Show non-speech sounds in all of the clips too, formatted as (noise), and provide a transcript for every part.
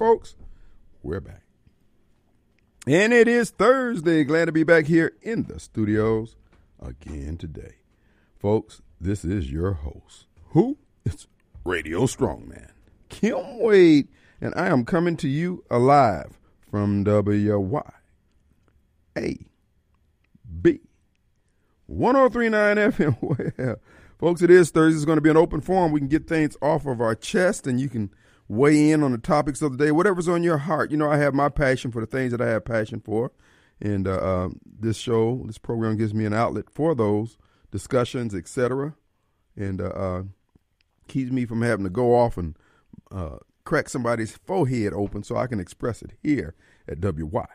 folks? We're back. And it is Thursday. Glad to be back here in the studios again today. Folks, this is your host. Who? It's Radio Strongman. Kim Wade. And I am coming to you alive from WY. A. B. 1039 FM. (laughs) Well, folks, it is Thursday. It's going to be an open forum. We can get things off of our chest and you can weigh in on the topics of the day, whatever's on your heart. You know, I have my passion for the things that I have passion for. And uh, uh, this show, this program gives me an outlet for those discussions, etc. And uh, uh, keeps me from having to go off and uh, crack somebody's forehead open so I can express it here at WY.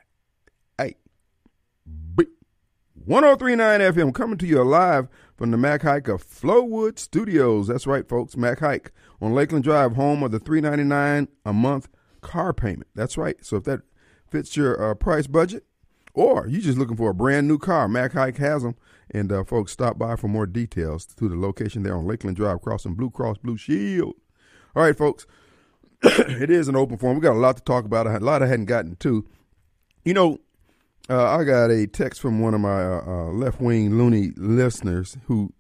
B 1039 FM coming to you live from the Mac Haik of Flowood Studios. That's right, folks. Mac Haik on Lakeland Drive, home of the 399 a month car payment. That's right. So if that fits your uh, price budget, or you're just looking for a brand new car, Mac Haik has them. And uh, folks, stop by for more details to the location there on Lakeland Drive, crossing Blue Cross Blue Shield. All right, folks. (clears throat) it is an open forum. We got a lot to talk about. A lot I hadn't gotten to. You know, uh, I got a text from one of my uh, uh, left wing loony listeners who,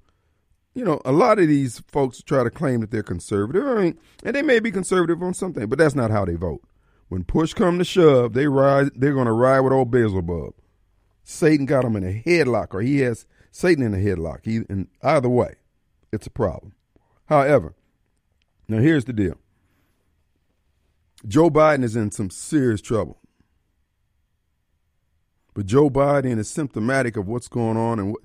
you know, a lot of these folks try to claim that they're conservative. I mean, and they may be conservative on something, but that's not how they vote. When push come to shove, they ride. They're going to ride with old Beelzebub. Satan got him in a headlock, or he has Satan in a headlock. He, and either way, it's a problem. However, now here's the deal. Joe Biden is in some serious trouble. But Joe Biden is symptomatic of what's going on. And what,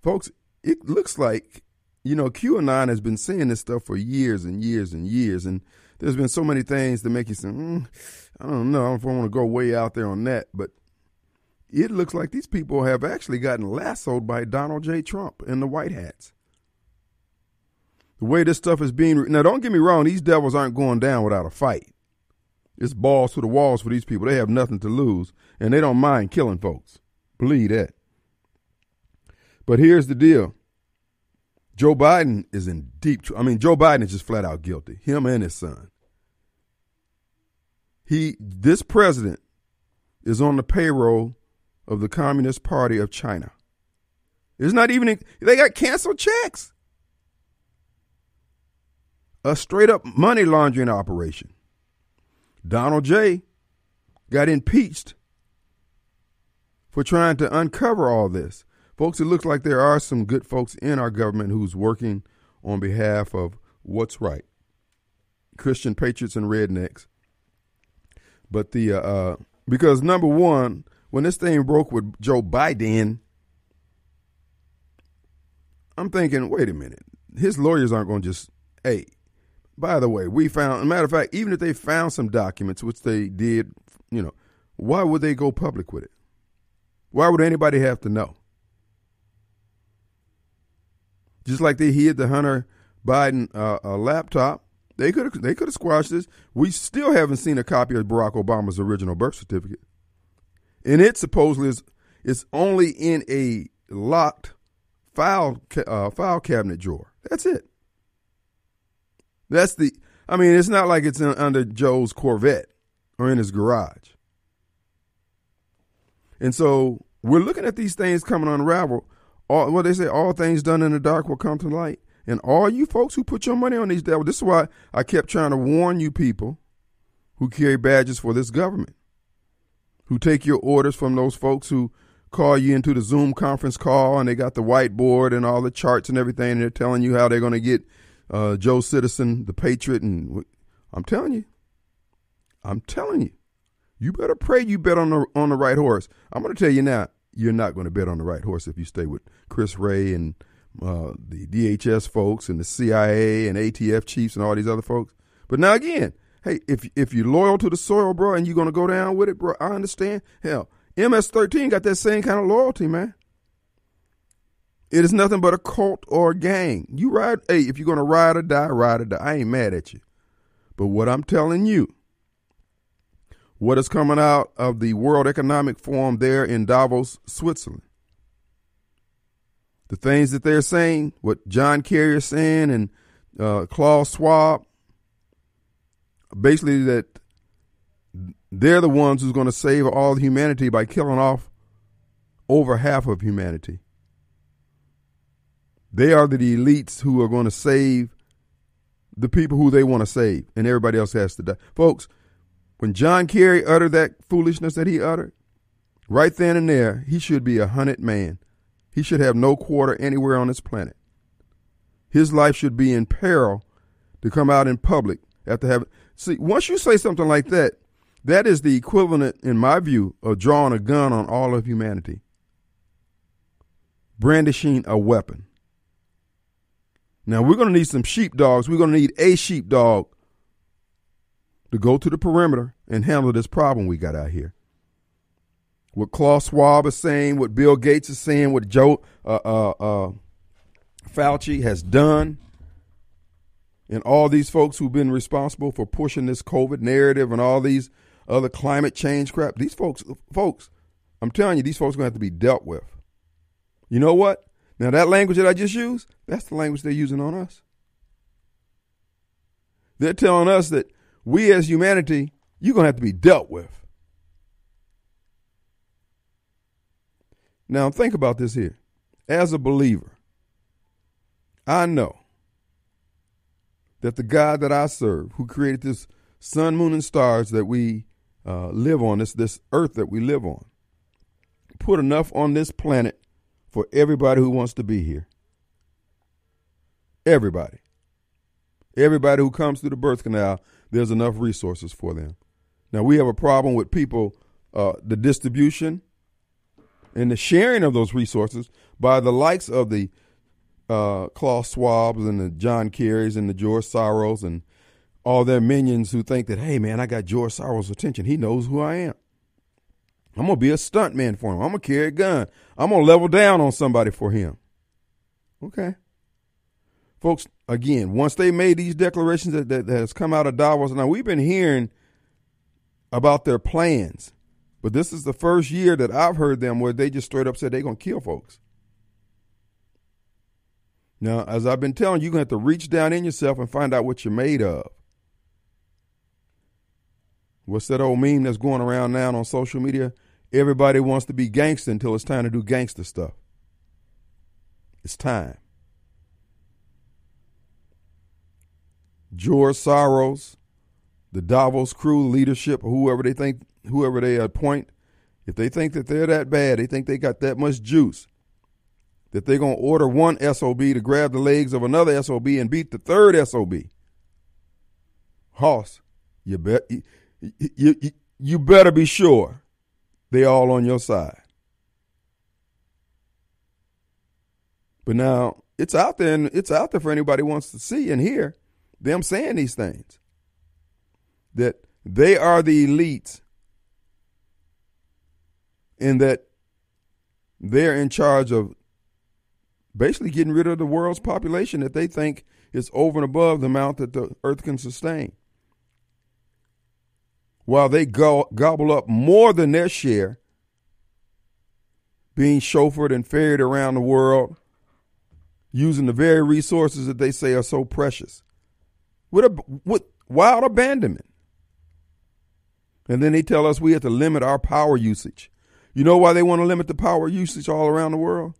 folks, it looks like, you know, QAnon has been saying this stuff for years and years and years. And there's been so many things to make you say, mm, I don't know if I want to go way out there on that. But it looks like these people have actually gotten lassoed by Donald J. Trump and the White Hats. The way this stuff is being. Now, don't get me wrong, these devils aren't going down without a fight. It's balls to the walls for these people. They have nothing to lose, and they don't mind killing folks. Believe that. But here's the deal. Joe Biden is in deep trouble. I mean, Joe Biden is just flat out guilty. Him and his son. He this president is on the payroll of the Communist Party of China. It's not even they got canceled checks. A straight up money laundering operation. Donald J. got impeached for trying to uncover all this. Folks, it looks like there are some good folks in our government who's working on behalf of what's right. Christian patriots and rednecks. But the uh, uh, because number one, when this thing broke with Joe Biden, I'm thinking, wait a minute, his lawyers aren't going to just, hey, by the way, we found, matter of fact, even if they found some documents, which they did, you know, why would they go public with it? Why would anybody have to know? Just like they hid the Hunter Biden uh, uh, laptop, they could have they could have squashed this. We still haven't seen a copy of Barack Obama's original birth certificate, and it supposedly is it's only in a locked file uh, file cabinet drawer. That's it. That's the. I mean, it's not like it's in, under Joe's Corvette or in his garage. And so we're looking at these things coming unravel. All what they say, all things done in the dark will come to light. And all you folks who put your money on these devils, this is why I kept trying to warn you people who carry badges for this government, who take your orders from those folks who call you into the Zoom conference call and they got the whiteboard and all the charts and everything, and they're telling you how they're going to get uh, Joe Citizen, the Patriot, and I'm telling you, I'm telling you, you better pray you bet on the on the right horse. I'm going to tell you now, you're not going to bet on the right horse if you stay with Chris Wray and uh, the DHS folks and the CIA and ATF chiefs and all these other folks. But now again, hey, if if you're loyal to the soil, bro, and you're going to go down with it, bro, I understand. Hell, MS-13 got that same kind of loyalty, man. It is nothing but a cult or a gang. You ride, hey, if you're going to ride or die, ride or die. I ain't mad at you. But what I'm telling you, what is coming out of the World Economic Forum there in Davos, Switzerland, the things that they're saying, what John Kerry is saying, and uh, Klaus Schwab, basically that they're the ones who's going to save all humanity by killing off over half of humanity. They are the elites who are going to save the people who they want to save, and everybody else has to die. Folks, when John Kerry uttered that foolishness that he uttered, right then and there, he should be a hunted man. He should have no quarter anywhere on this planet. His life should be in peril to come out in public after having. See, once you say something like that, that is the equivalent, in my view, of drawing a gun on all of humanity, brandishing a weapon. Now, we're going to need some sheepdogs. We're going to need a sheepdog to go to the perimeter and handle this problem we got out here. What Klaus Schwab is saying, what Bill Gates is saying, what Joe uh, uh, uh, Fauci has done, and all these folks who've been responsible for pushing this COVID narrative and all these other climate change crap, these folks, folks, I'm telling you, these folks are going to have to be dealt with. You know what? Now, that language that I just used, that's the language they're using on us. They're telling us that we as humanity, you're going to have to be dealt with. Now, think about this here. As a believer, I know that the God that I serve, who created this sun, moon, and stars that we uh, live on, this, this earth that we live on, put enough on this planet for everybody who wants to be here. Everybody. Everybody who comes through the birth canal, there's enough resources for them. Now, we have a problem with people, uh, the distribution and the sharing of those resources by the likes of the uh, Klaus Schwabs and the John Kerrys and the George Soros and all their minions who think that, hey, man, I got George Soros' attention. He knows who I am. I'm going to be a stuntman for him. I'm going to carry a gun. I'm going to level down on somebody for him. Okay. Folks, again, once they made these declarations that, that, that has come out of Davos, now we've been hearing about their plans, but this is the first year that I've heard them where they just straight up said they're going to kill folks. Now, as I've been telling you, you're going to have to reach down in yourself and find out what you're made of. What's that old meme that's going around now on social media? Everybody wants to be gangster until it's time to do gangster stuff. It's time. George Soros, the Davos crew leadership, whoever they think, whoever they appoint, if they think that they're that bad, they think they got that much juice, that they're going to order one SOB to grab the legs of another SOB and beat the third SOB. Hoss, you bet you, you, you better be sure they all on your side. But now it's out there and it's out there for anybody wants to see and hear them saying these things. That they are the elites and that they're in charge of basically getting rid of the world's population that they think is over and above the amount that the earth can sustain while they go, gobble up more than their share, being chauffeured and ferried around the world, using the very resources that they say are so precious, with, a, with wild abandonment. And then they tell us we have to limit our power usage. You know why they want to limit the power usage all around the world?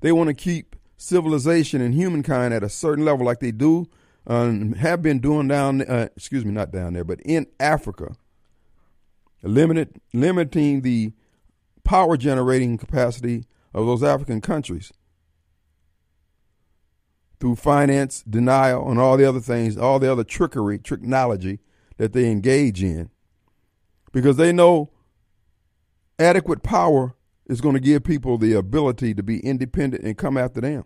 They want to keep civilization and humankind at a certain level, like they do um, have been doing down, uh, excuse me, not down there, but in Africa, limited, limiting the power generating capacity of those African countries through finance denial and all the other things, all the other trickery, technology that they engage in, because they know adequate power is going to give people the ability to be independent and come after them.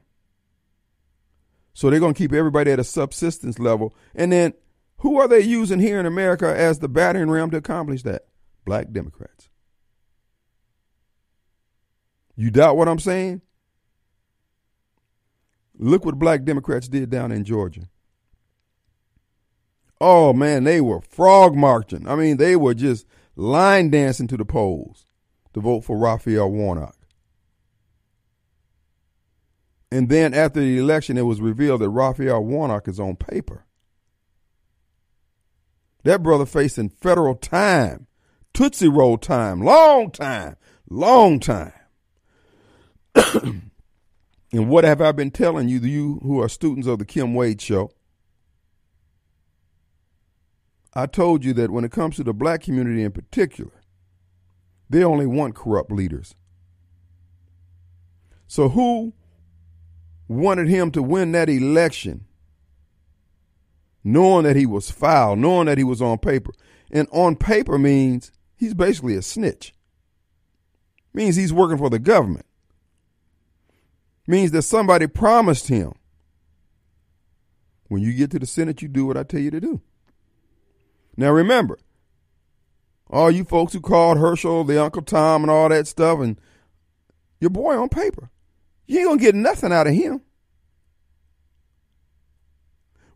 So they're going to keep everybody at a subsistence level. And then who are they using here in America as the battering ram to accomplish that? Black Democrats. You doubt what I'm saying? Look what black Democrats did down in Georgia. Oh man, they were frog marching. I mean, they were just line dancing to the polls to vote for Raphael Warnock. And then after the election, it was revealed that Raphael Warnock is on paper. That brother facing federal time, Tootsie Roll time, long time, long time. (coughs) and what have I been telling you, you who are students of the Kim Wade Show? I told you that when it comes to the black community in particular, they only want corrupt leaders. So who wanted him to win that election knowing that he was foul, knowing that he was on paper? And on paper means he's basically a snitch. Means he's working for the government. Means that somebody promised him. When you get to the Senate, you do what I tell you to do. Now remember, all you folks who called Herschel the Uncle Tom and all that stuff, and your boy on paper. You ain't gonna get nothing out of him.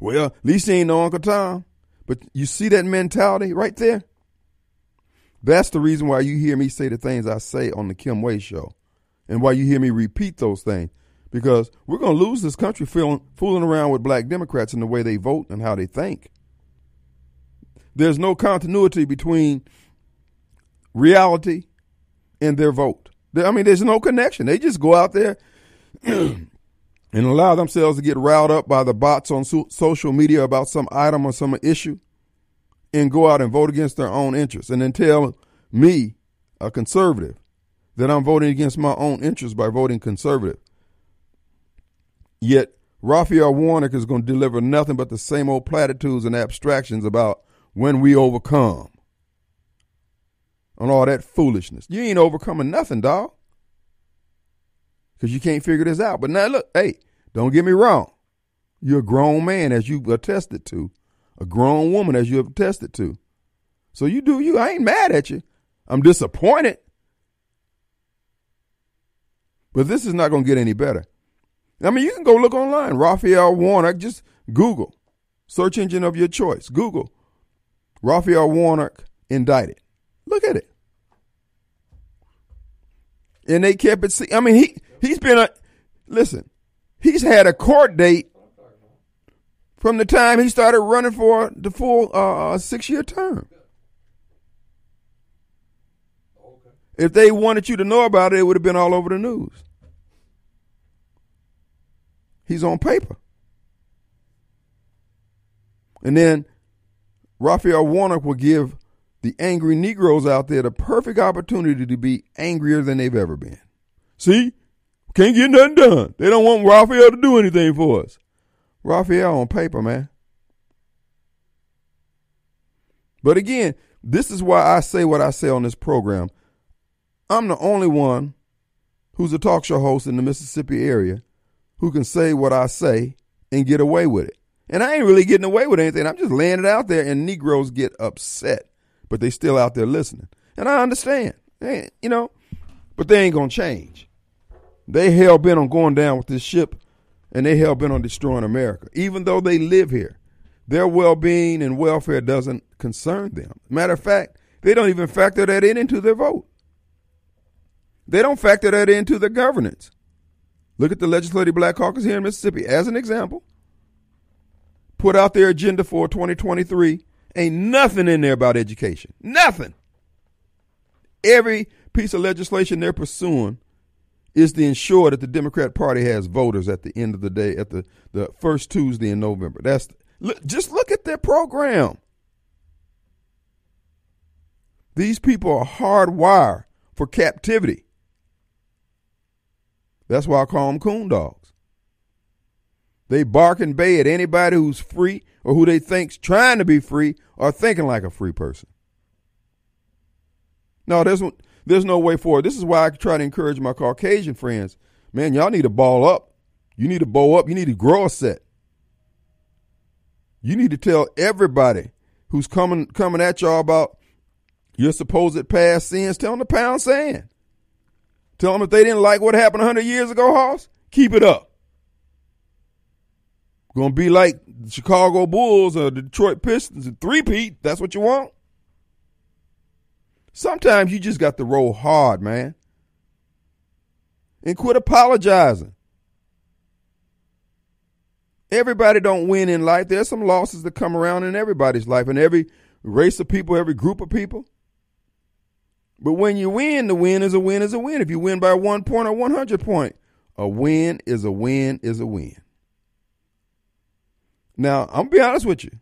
Well, at least he ain't no Uncle Tom. But you see that mentality right there? That's the reason why you hear me say the things I say on the Kim Wade show. And why you hear me repeat those things. Because we're going to lose this country feeling, fooling around with black Democrats in the way they vote and how they think. There's no continuity between reality and their vote. I mean, there's no connection. They just go out there (clears throat) and allow themselves to get riled up by the bots on so- social media about some item or some issue and go out and vote against their own interests and then tell me, a conservative, that I'm voting against my own interests by voting conservative. Yet Raphael Warnock is going to deliver nothing but the same old platitudes and abstractions about when we overcome on all that foolishness. You ain't overcoming nothing, dog. Because you can't figure this out. But now look, hey, don't get me wrong. You're a grown man, as you've attested to, a grown woman, as you attested to. So you do you. I ain't mad at you. I'm disappointed. But this is not going to get any better. I mean, you can go look online. Raphael Warnock, just Google, search engine of your choice. Google Raphael Warnock indicted. Look at it. And they kept it. I mean, he he's been a listen. He's had a court date from the time he started running for the full uh, uh six year term. If they wanted you to know about it, it would have been all over the news. He's on paper. And then Raphael Warnock will give the angry Negroes out there the perfect opportunity to be angrier than they've ever been. See? Can't get nothing done. They don't want Raphael to do anything for us. Raphael on paper, man. But again, this is why I say what I say on this program. I'm the only one who's a talk show host in the Mississippi area who can say what I say and get away with it. And I ain't really getting away with anything. I'm just laying it out there, and Negroes get upset, but they still out there listening. And I understand, you know, but they ain't gonna change. They hell bent on going down with this ship, and they hell bent on destroying America. Even though they live here, their well being and welfare doesn't concern them. Matter of fact, they don't even factor that in into their vote. They don't factor that into their governance. Look at the Legislative Black Caucus here in Mississippi as an example put out their agenda for 2023, ain't nothing in there about education. Nothing. Every piece of legislation they're pursuing is to ensure that the Democrat Party has voters at the end of the day, at the, the first Tuesday in November. That's look, just look at their program. These people are hardwired for captivity. That's why I call them coon dogs. They bark and bay at anybody who's free or who they think's trying to be free or thinking like a free person. No, there's there's no way forward. This is why I try to encourage my Caucasian friends. Man, y'all need to ball up. You need to bow up. You need to grow a set. You need to tell everybody who's coming coming at y'all about your supposed past sins. Tell them to pound sand. Tell them if they didn't like what happened 100 years ago, Hoss, keep it up. Gonna be like the Chicago Bulls or the Detroit Pistons and three-peat. That's what you want? Sometimes you just got to roll hard, man. And quit apologizing. Everybody don't win in life. There's some losses that come around in everybody's life, in every race of people, every group of people. But when you win, the win is a win is a win. If you win by one point or 100 point, a win is a win is a win. Now, I'm gonna be honest with you.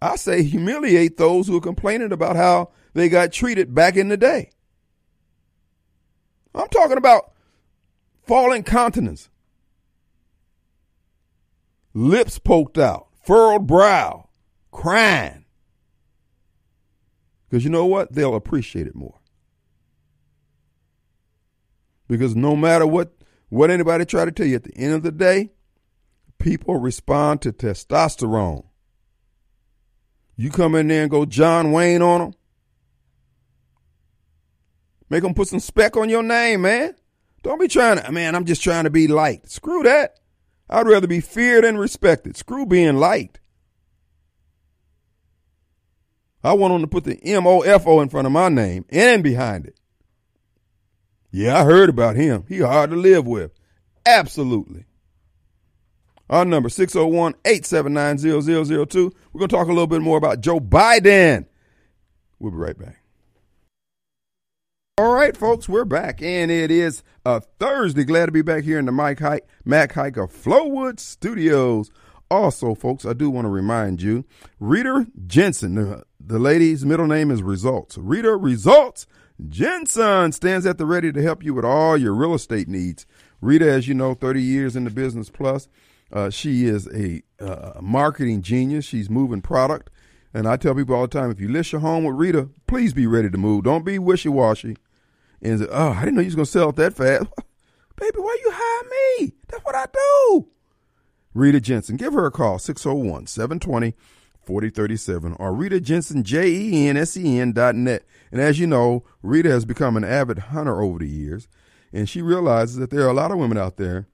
I say humiliate those who are complaining about how they got treated back in the day. I'm talking about falling countenance, lips poked out, furrowed brow, crying. Because you know what? They'll appreciate it more. Because no matter what what anybody try to tell you, at the end of the day, people respond to testosterone. You come in there and go John Wayne on them. Make them put some speck on your name, man. Don't be trying to, man, I'm just trying to be liked. Screw that. I'd rather be feared and respected. Screw being liked. I want them to put the M O F O in front of my name and behind it. Yeah, I heard about him. He hard to live with. Absolutely. Our number 601-879-0002. We're going to talk a little bit more about Joe Biden. We'll be right back. All right, folks, we're back, and it is a Thursday. Glad to be back here in the Mike Hike, Mac Haik of Flowood Studios. Also, folks, I do want to remind you, Rita Jensen, the, the lady's middle name is Results. Rita Results Jensen stands at the ready to help you with all your real estate needs. Rita, as you know, 30 years in the business plus. Uh, she is a uh, marketing genius. She's moving product. And I tell people all the time if you list your home with Rita, please be ready to move. Don't be wishy washy. And say, oh, I didn't know you was going to sell it that fast. (laughs) Baby, why you hire me? That's what I do. Rita Jensen, give her a call, 601 720 4037 or Rita Jensen, J E N S E N dot net. And as you know, Rita has become an avid hunter over the years, and she realizes that there are a lot of women out there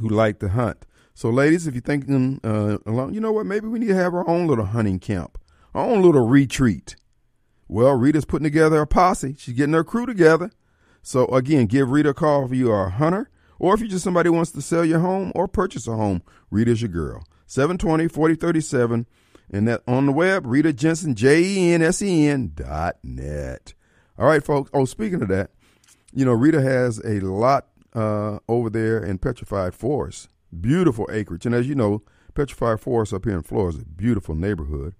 who like to hunt. So, ladies, if you're thinking uh, along, you know what? Maybe we need to have our own little hunting camp, our own little retreat. Well, Rita's putting together a posse. She's getting her crew together. So, again, give Rita a call if you are a hunter or if you're just somebody who wants to sell your home or purchase a home. Rita's your girl. 720 4037 and that on the web, Rita Jensen, J E N S E N dot net. All right, folks. Oh, speaking of that, you know, Rita has a lot uh, over there in Petrified Forest. Beautiful acreage. And as you know, Petrified Forest up here in Flora is a beautiful neighborhood.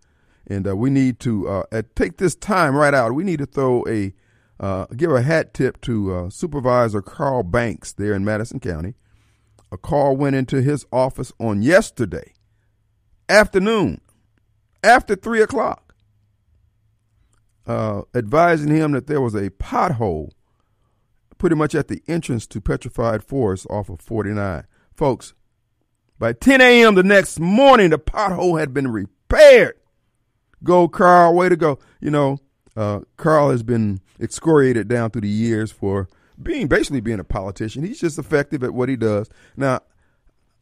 And uh, we need to uh, take this time right out. We need to throw a, uh, give a hat tip to uh, Supervisor Karl Banks there in Madison County. A call went into his office on yesterday afternoon after three o'clock, uh, advising him that there was a pothole pretty much at the entrance to Petrified Forest off of 49. Folks, by 10 a.m. the next morning, the pothole had been repaired. Go, Karl, way to go. You know, uh, Karl has been excoriated down through the years for being basically being a politician. He's just effective at what he does. Now,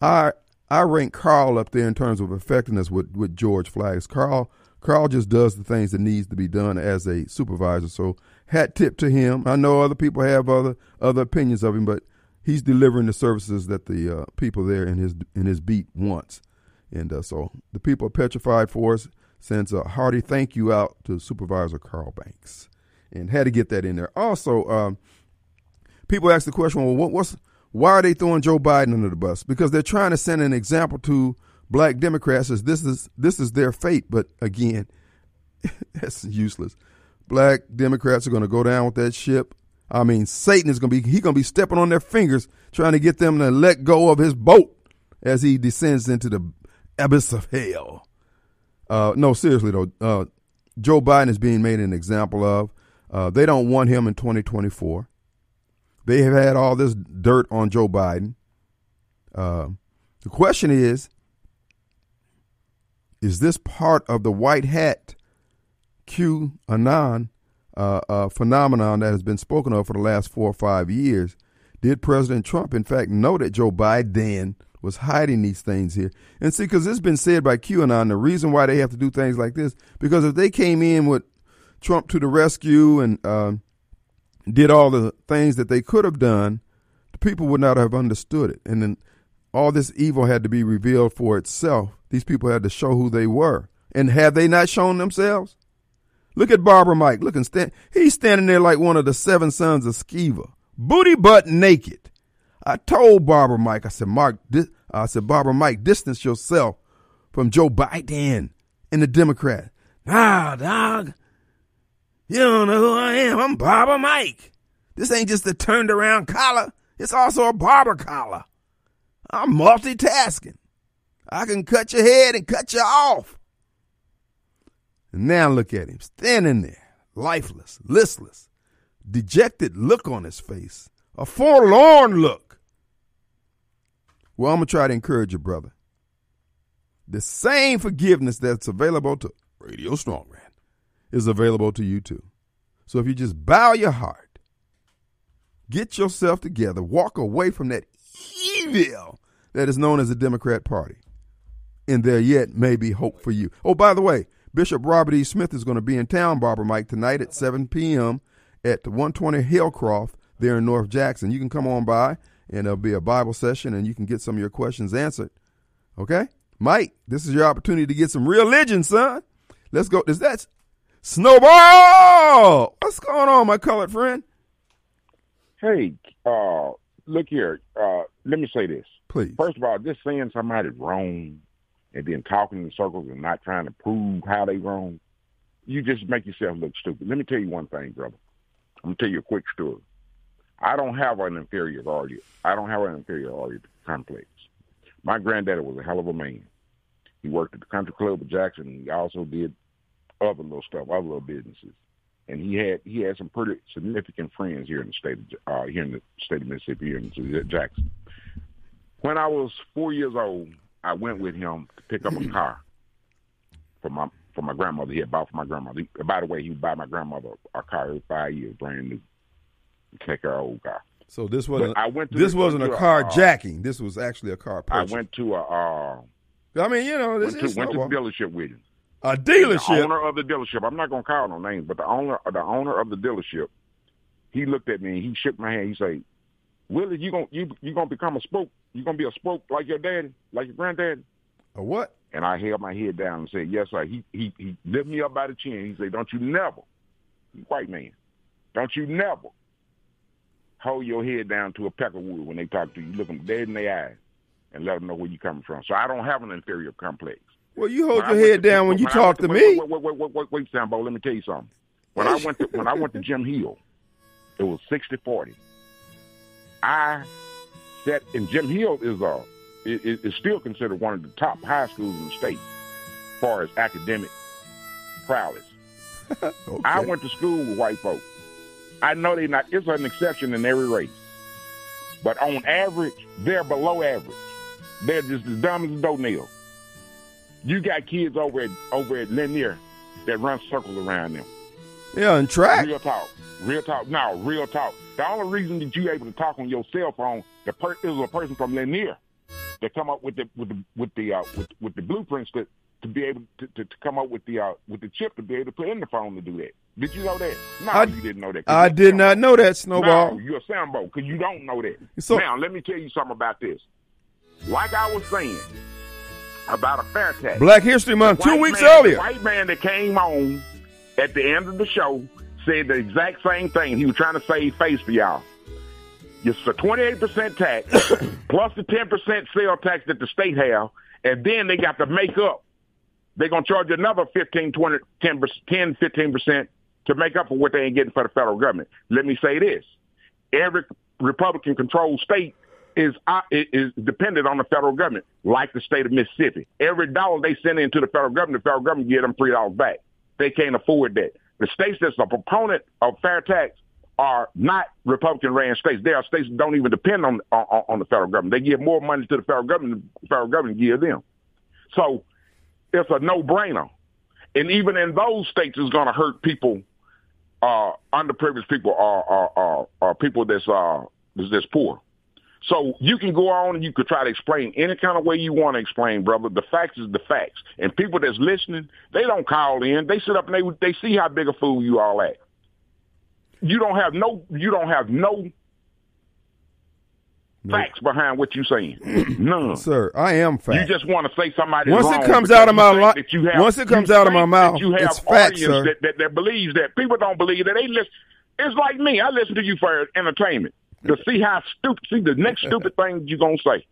I I rank Karl up there in terms of effectiveness with, with George Flaggs. Karl Karl just does the things that needs to be done as a supervisor. So hat tip to him. I know other people have other other opinions of him, but he's delivering the services that the uh, people there in his in his beat wants. And uh, so the people of Petrified Forest sends a hearty thank you out to Supervisor Karl Banks, and had to get that in there. Also, um, people ask the question, well, what, what's why are they throwing Joe Biden under the bus? Because they're trying to send an example to black Democrats as this is this is their fate. But again, (laughs) that's useless. Black Democrats are going to go down with that ship. I mean, Satan is going to be he's going to be stepping on their fingers trying to get them to let go of his boat as he descends into the abyss of hell. Uh, no, seriously though, uh, Joe Biden is being made an example of. Uh, they don't want him in 2024. They have had all this dirt on Joe Biden. Uh, the question is is this part of the white hat Q Anon uh, uh, phenomenon that has been spoken of for the last four or five years? Did President Trump, in fact, know that Joe Biden was hiding these things here? And see, because it's been said by QAnon, the reason why they have to do things like this, because if they came in with Trump to the rescue and uh, did all the things that they could have done, the people would not have understood it. And then all this evil had to be revealed for itself. These people had to show who they were. And have they not shown themselves? Look at Barbara Mike. Look and stand. He's standing there like one of the seven sons of Sceva, booty butt naked. I told Barbara Mike, I said, Mark, I said, Barbara Mike, distance yourself from Joe Biden and the Democrat. Nah, dog. You don't know who I am. I'm Barbara Mike. This ain't just a turned around collar. It's also a barber collar. I'm multitasking. I can cut your head and cut you off. And now look at him standing there, lifeless, listless, dejected look on his face, a forlorn look. Well, I'm going to try to encourage you, brother. The same forgiveness that's available to Radio Strongman is available to you too. So if you just bow your heart, get yourself together, walk away from that evil that is known as the Democrat Party, and there yet may be hope for you. Oh, by the way, Bishop Robert E. Smith is going to be in town, Barbara Mike, tonight at 7 p.m. at 120 Hillcroft there in North Jackson. You can come on by, and there'll be a Bible session, and you can get some of your questions answered. Okay? Mike, this is your opportunity to get some religion, son. Let's go. Is that Snowball? What's going on, my colored friend? Hey, uh, look here. Uh, let me say this. Please. First of all, just saying somebody's wrong and then talking in circles and not trying to prove how they wrong, you just make yourself look stupid. Let me tell you one thing, brother. I'm gonna tell you a quick story. I don't have an inferiority. I don't have an inferiority complex. My granddaddy was a hell of a man. He worked at the country club of Jackson. He also did other little stuff, other little businesses, and he had he had some pretty significant friends here in the state of uh, here in the state of Mississippi here in Jackson. When I was four years old, I went with him to pick up a (clears throat) car for my for my grandmother. He had bought for my grandmother. By the way, he would buy my grandmother a car every five years, brand new. Take her old car. So this wasn't. I went. this the, wasn't a car uh, jacking. This was actually a car. Purchase. I went to a. Uh, I mean, you know, this went to, went to the dealership with him. A dealership. The owner of the dealership. I'm not gonna call no names, but the owner, the owner of the dealership, he looked at me and he shook my hand. He said, "Willie, you gonna you you gonna become a spoke? You gonna be a spoke like your daddy, like your granddaddy?" A what? And I held my head down and said, "Yes, sir." He he he lifted me up by the chin. He said, "Don't you never, white man, don't you never hold your head down to a peck of wood when they talk to you. Look them dead in their eyes and let them know where you're coming from." So I don't have an inferior complex. Well, you hold when your head to, down when, when you talk to, to me. Wait, wait, wait, wait, wait, wait, Sambo. Let me tell you something. When I went to when I went to Jim Hill, it was 60-40. I sat in Jim Hill is uh is, is still considered one of the top high schools in the state, as far as academic prowess. (laughs) okay. I went to school with white folks. I know they're not. It's an exception in every race, but on average, they're below average. They're just as dumb as a dough you got kids over at over at Lanier that run circles around them. Yeah, and track. Real talk. Real talk. Now, real talk. The only reason that you able to talk on your cell phone, the per- is a person from Lanier that come up with the with the with the uh, with, with the blueprints to to be able to, to, to come up with the uh, with the chip to be able to put in the phone to do that. Did you know that? No, I, you didn't know that. I did not know that, Snowball. No, you're a Sambo because you don't know that. So, now, let me tell you something about this. Like I was saying, about a fair tax. Black History Month, two weeks man, earlier. white man that came on at the end of the show said the exact same thing. He was trying to save face for y'all. It's a 28% tax (coughs) plus the 10% sales tax that the state have, and then they got to make up. They're going to charge another 15, 20, 10, 10 15% to make up for what they ain't getting for the federal government. Let me say this. Every Republican controlled state is uh, is dependent on the federal government, like the state of Mississippi. Every dollar they send into the federal government, the federal government give them three dollars back. They can't afford that. The states that's a proponent of fair tax are not Republican ran states. They are states that don't even depend on, on on the federal government. They give more money to the federal government than the federal government give them. So it's a no brainer. And even in those states, it's going to hurt people, uh, underprivileged people, or, or, or, or people that's uh, that's poor. So you can go on and you could try to explain any kind of way you want to explain, brother. The facts is the facts. And people that's listening, they don't call in. They sit up and they they see how big a fool you all at. You don't have no you don't have no facts behind what you're saying. (clears throat) None. Sir, I am fact. You just want to say somebody. Once it comes out of my li- once it comes out of my mouth, you have it's fact, sir. That, that, that believes that people don't believe that they listen. It's like me. I listen to you for entertainment to see how stupid. See the next stupid (laughs) thing you're gonna say.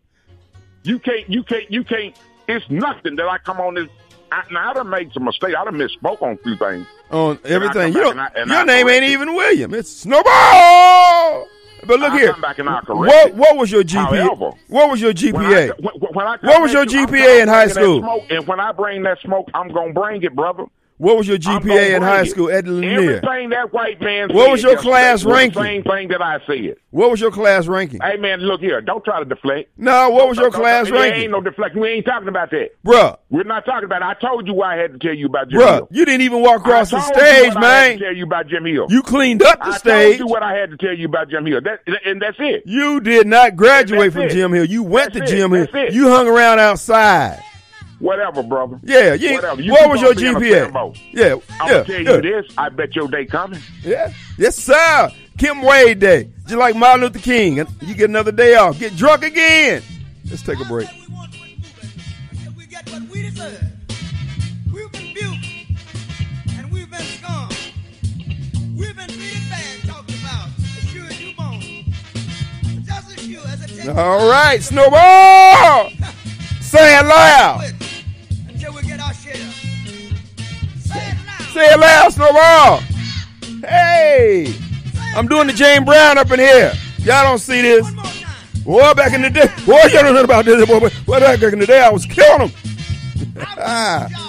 You can't. You can't. You can't. It's nothing that I come on this. I, now I done made some mistake. I done misspoke on a few things. On everything. You and I- and your I name ain't it. even William. It's Snowball. But look here. back and I'll What what was your GPA? However, what was your When I, GPA? when, when I What was your at you, GPA in high school? Smoke, and when I bring that smoke, I'm gonna bring it, brother. What was your GPA in high school at Lanier? Everything that white man What was your class ranking? Same thing that I said. What was your class ranking? Hey man, look here. Don't try to deflect. No, what was your class ranking? ain't no deflection. We ain't talking about that. Bruh, We're not talking about it. I told you why I had to tell you about Jim bruh, Hill. you didn't even walk across I the told you stage, what I had man. to tell you about Jim Hill. You cleaned up the I stage. told you what I had to tell you about Jim Hill. That, and that's it. You did not graduate from it. Jim Hill. You went That's to it. Jim Hill. That's it. You hung around outside. Whatever, brother. Yeah, you, Whatever. You what was your GPA? Yeah, I'm yeah, gonna tell yeah, you this. I bet your day coming. yeah. Yes, sir. Kim Wade Day, just like Martin Luther King. You get another day off. Get drunk again. Let's take a break. We want what we moving until we get what we deserve. We've been abused and we've been scorned. We've been treated bad, talked about as sure as you born. Just as sure as it takes. All right, Snowball. Say it loud. Say it loud, Snowball. Hey, I'm doing the James Brown up in here. Y'all don't see this. Boy, back in the day, boy, you don't know about this. Boy, boy, back in the day, I was killing them. (laughs)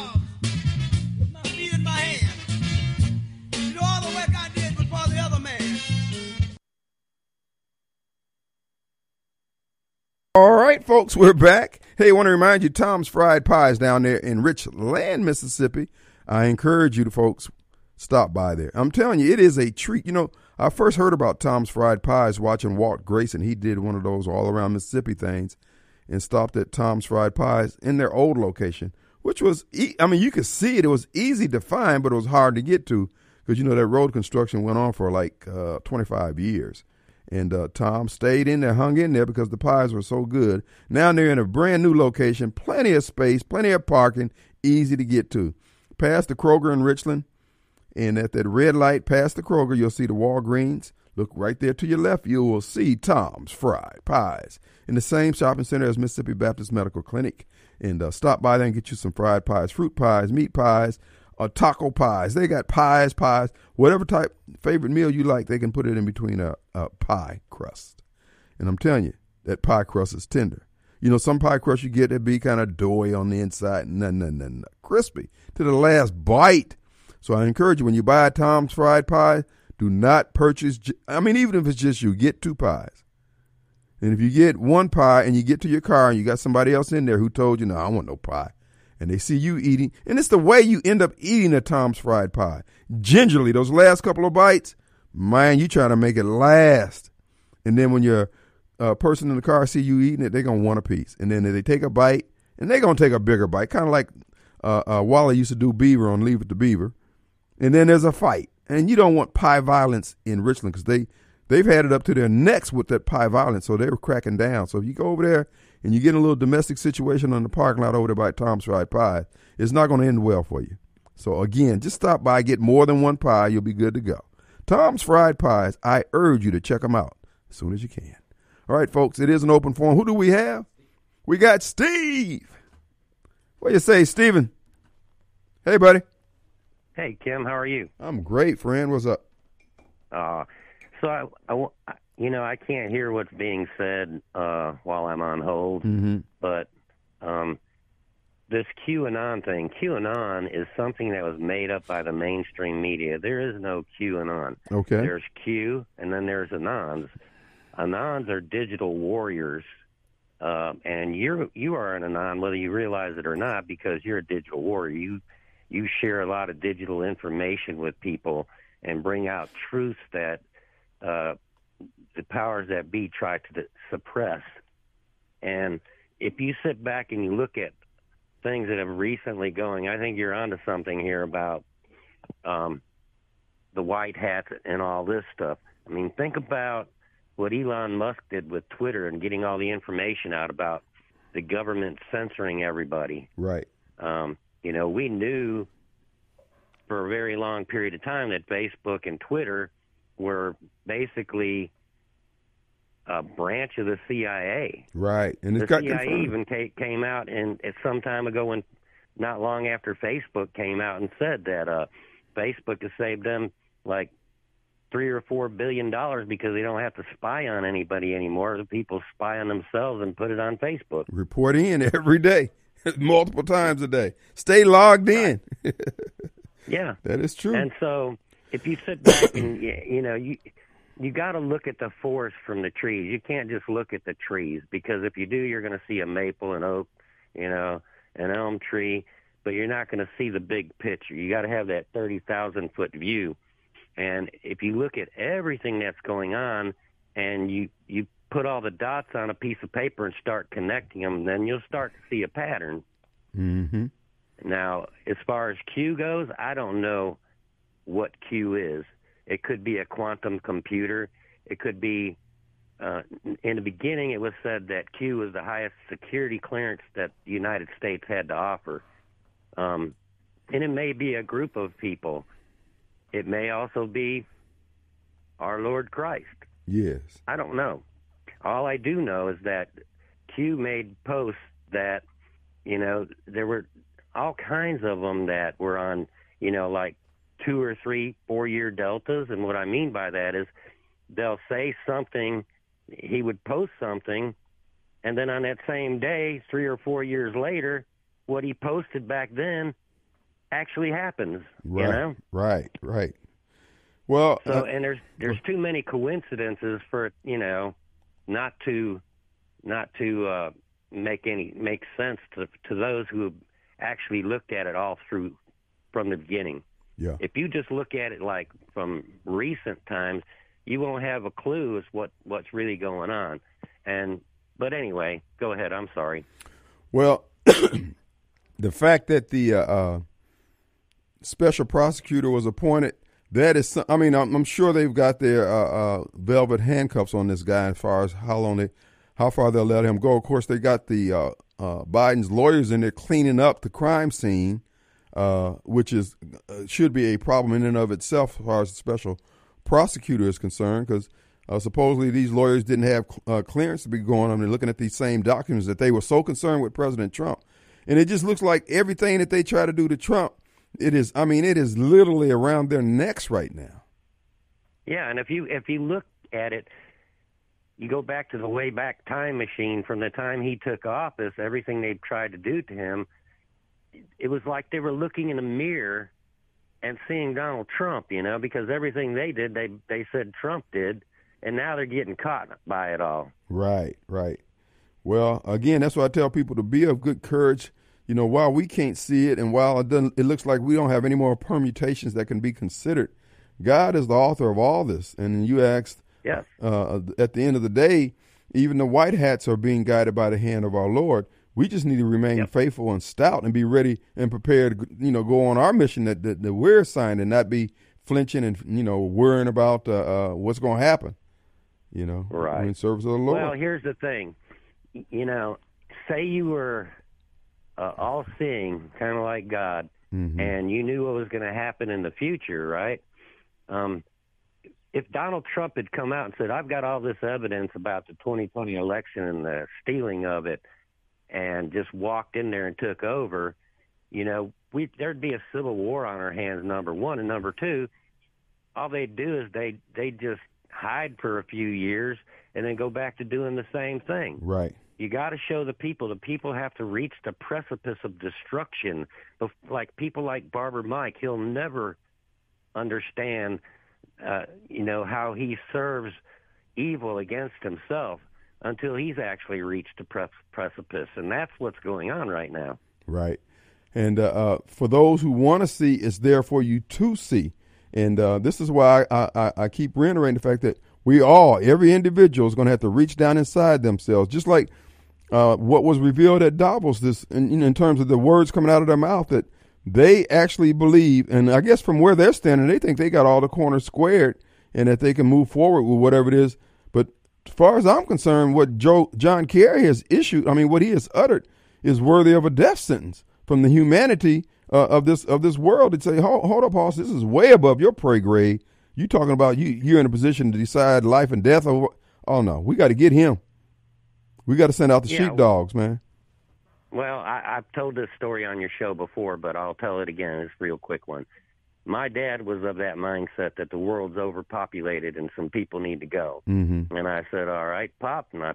All right, folks, we're back. Hey, I want to remind you, Tom's Fried Pies down there in Richland, Mississippi. I encourage you to, folks, stop by there. I'm telling you, it is a treat. You know, I first heard about Tom's Fried Pies watching Walt Grayson. He did one of those all around Mississippi things and stopped at Tom's Fried Pies in their old location, which was, e- I mean, you could see it. It was easy to find, but it was hard to get to because, you know, that road construction went on for like uh, 25 years. And uh, Tom stayed in there, hung in there because the pies were so good. Now they're in a brand new location, plenty of space, plenty of parking, easy to get to. Past the Kroger in Richland, and at that red light past the Kroger, you'll see the Walgreens. Look right there to your left, you will see Tom's Fried Pies in the same shopping center as Mississippi Baptist Medical Clinic. And uh, stop by there and get you some fried pies, fruit pies, meat pies, uh, taco pies. They got pies, pies, whatever type favorite meal you like, they can put it in between a, a pie crust. And I'm telling you, that pie crust is tender. You know, some pie crust you get that be kind of doughy on the inside, no, no, no, no, crispy to the last bite. So I encourage you when you buy a Tom's fried pie, do not purchase. I mean, even if it's just you, get two pies. And if you get one pie and you get to your car and you got somebody else in there who told you, no, I want no pie, and they see you eating, and it's the way you end up eating a Tom's fried pie. Gingerly, those last couple of bites, man, you trying to make it last. And then when your uh, person in the car see you eating it, they're gonna want a piece. And then they take a bite, and they're gonna take a bigger bite, kind of like uh, uh, Wally used to do Beaver on Leave It to Beaver. And then there's a fight, and you don't want pie violence in Richland because they they've had it up to their necks with that pie violence, so they were cracking down. So if you go over there and you get in a little domestic situation on the parking lot over there by Tom's Fried Pie, it's not going to end well for you. So again, just stop by, get more than one pie, you'll be good to go. Tom's Fried Pies, I urge you to check them out as soon as you can. All right, folks, it is an open forum. Who do we have? We got Steve. What you say, Steven? Hey, buddy. Hey, Kim, how are you? I'm great, friend. What's up? Uh, so I, I I- you know, I can't hear what's being said uh, while I'm on hold, Mm-hmm. but um, this QAnon thing, QAnon is something that was made up by the mainstream media. There is no QAnon. Okay. There's Q, and then there's Anons. Anons are digital warriors, uh, and you're you are an Anon whether you realize it or not because you're a digital warrior. You you share a lot of digital information with people and bring out truths that uh, the powers that be try to suppress. And if you sit back and you look at things that have recently going, I think you're onto something here about um, the white hats and all this stuff. I mean, think about what Elon Musk did with Twitter and getting all the information out about the government censoring everybody. Right. Um, you know, we knew for a very long period of time that Facebook and Twitter were basically a branch of the CIA. Right. And it's the got CIA confirmed. even ca- came out and it's some time ago when not long after Facebook came out and said that uh Facebook has saved them like three or four billion dollars because they don't have to spy on anybody anymore. The people spy on themselves and put it on Facebook. report in (laughs) every day, (laughs) multiple times a day. Stay logged in. (laughs) Yeah. that is true. And so, if you sit back and (coughs) you know you you got to look at the forest from the trees. You can't just look at the trees because if you do, you're going to see a maple, an oak, you know, an elm tree, but you're not going to see the big picture. You got to have that thirty thousand foot view. And if you look at everything that's going on, and you you put all the dots on a piece of paper and start connecting them, then you'll start to see a pattern. mm-hmm. Now, as far as Q goes, I don't know what Q is. It could be a quantum computer. It could be. Uh, in the beginning, it was said that Q was the highest security clearance that the United States had to offer, um, and it may be a group of people. It may also be our Lord Christ. Yes. I don't know. All I do know is that Q made posts that, you know, there were all kinds of them that were on, you know, like two or three, four year deltas. And what I mean by that is they'll say something, he would post something, and then on that same day, three or four years later, what he posted back then actually happens. Right. You know? Right. Right. Well, So uh, and there's there's too many coincidences for you know not to not to uh, make any make sense to to those who actually looked at it all through from the beginning. yeah. If you just look at it like from recent times, you won't have a clue as what what's really going on. And but anyway, go ahead. I'm sorry. Well, (coughs) the fact that the uh, uh, special prosecutor was appointed, that is, I mean, I'm, I'm sure they've got their uh, uh, velvet handcuffs on this guy as far as how long they, how far they'll let him go. Of course, they got the uh, uh, Biden's lawyers in there cleaning up the crime scene, uh, which is uh, should be a problem in and of itself as far as the special prosecutor is concerned, because supposedly these lawyers didn't have clearance to be going on and looking at these same documents that they were so concerned with President Trump, and it just looks like everything that they try to do to Trump, it is. I mean, it is literally around their necks right now. Yeah, and if you if you look at it, you go back to the way back time machine from the time he took office. Everything they've tried to do to him, it was like they were looking in a mirror and seeing Donald Trump. You know, because everything they did, they they said Trump did, and now they're getting caught by it all. Right, right. Well, again, that's why I tell people to be of good courage. You know, while we can't see it, and while it doesn't, it looks like we don't have any more permutations that can be considered. God is the author of all this, and you asked Yes. uh, at the end of the day, even the white hats are being guided by the hand of our Lord. We just need to remain Yep. faithful and stout and be ready and prepared to, you know, go on our mission that, that, that we're assigned and not be flinching and, you know, worrying about uh, uh, what's going to happen, you know, Right. in service of the Lord. Well, here's the thing. You know, say you were uh, all seeing, kind of like God, Mhm. and you knew what was going to happen in the future, right? Um, if Donald Trump had come out and said, I've got all this evidence about the 2020 election and the stealing of it, and just walked in there and took over, you know, we there'd be a civil war on our hands. Number one, and number two, all they'd do is they they just hide for a few years and then go back to doing the same thing. right. You got to show the people. The people have to reach the precipice of destruction. Like people like Barber Mike, he'll never understand, uh, you know, how he serves evil against himself until he's actually reached the pre- precipice, and that's what's going on right now. Right. And uh, uh, for those who want to see, it's there for you to see. And uh, this is why I, I, I keep reiterating the fact that we all, every individual, is going to have to reach down inside themselves, just like uh, what was revealed at Davos. This, in, in terms of the words coming out of their mouth, that they actually believe, and I guess from where they're standing, they think they got all the corners squared, and that they can move forward with whatever it is. But as far as I'm concerned, what Joe John Kerry has issued, I mean, what he has uttered, is worthy of a death sentence from the humanity uh, of this of this world. To say, hold, hold up, Hoss, this is way above your pay grade. You talking about you? You're in a position to decide life and death. Or, oh no, we got to get him. We got to send out the Yeah, sheepdogs, man. Well, I, I've told this story on your show before, but I'll tell it again. It's a real quick one. My dad was of that mindset that the world's overpopulated and some people need to go. Mm-hmm. And I said, "All right, Pop," and I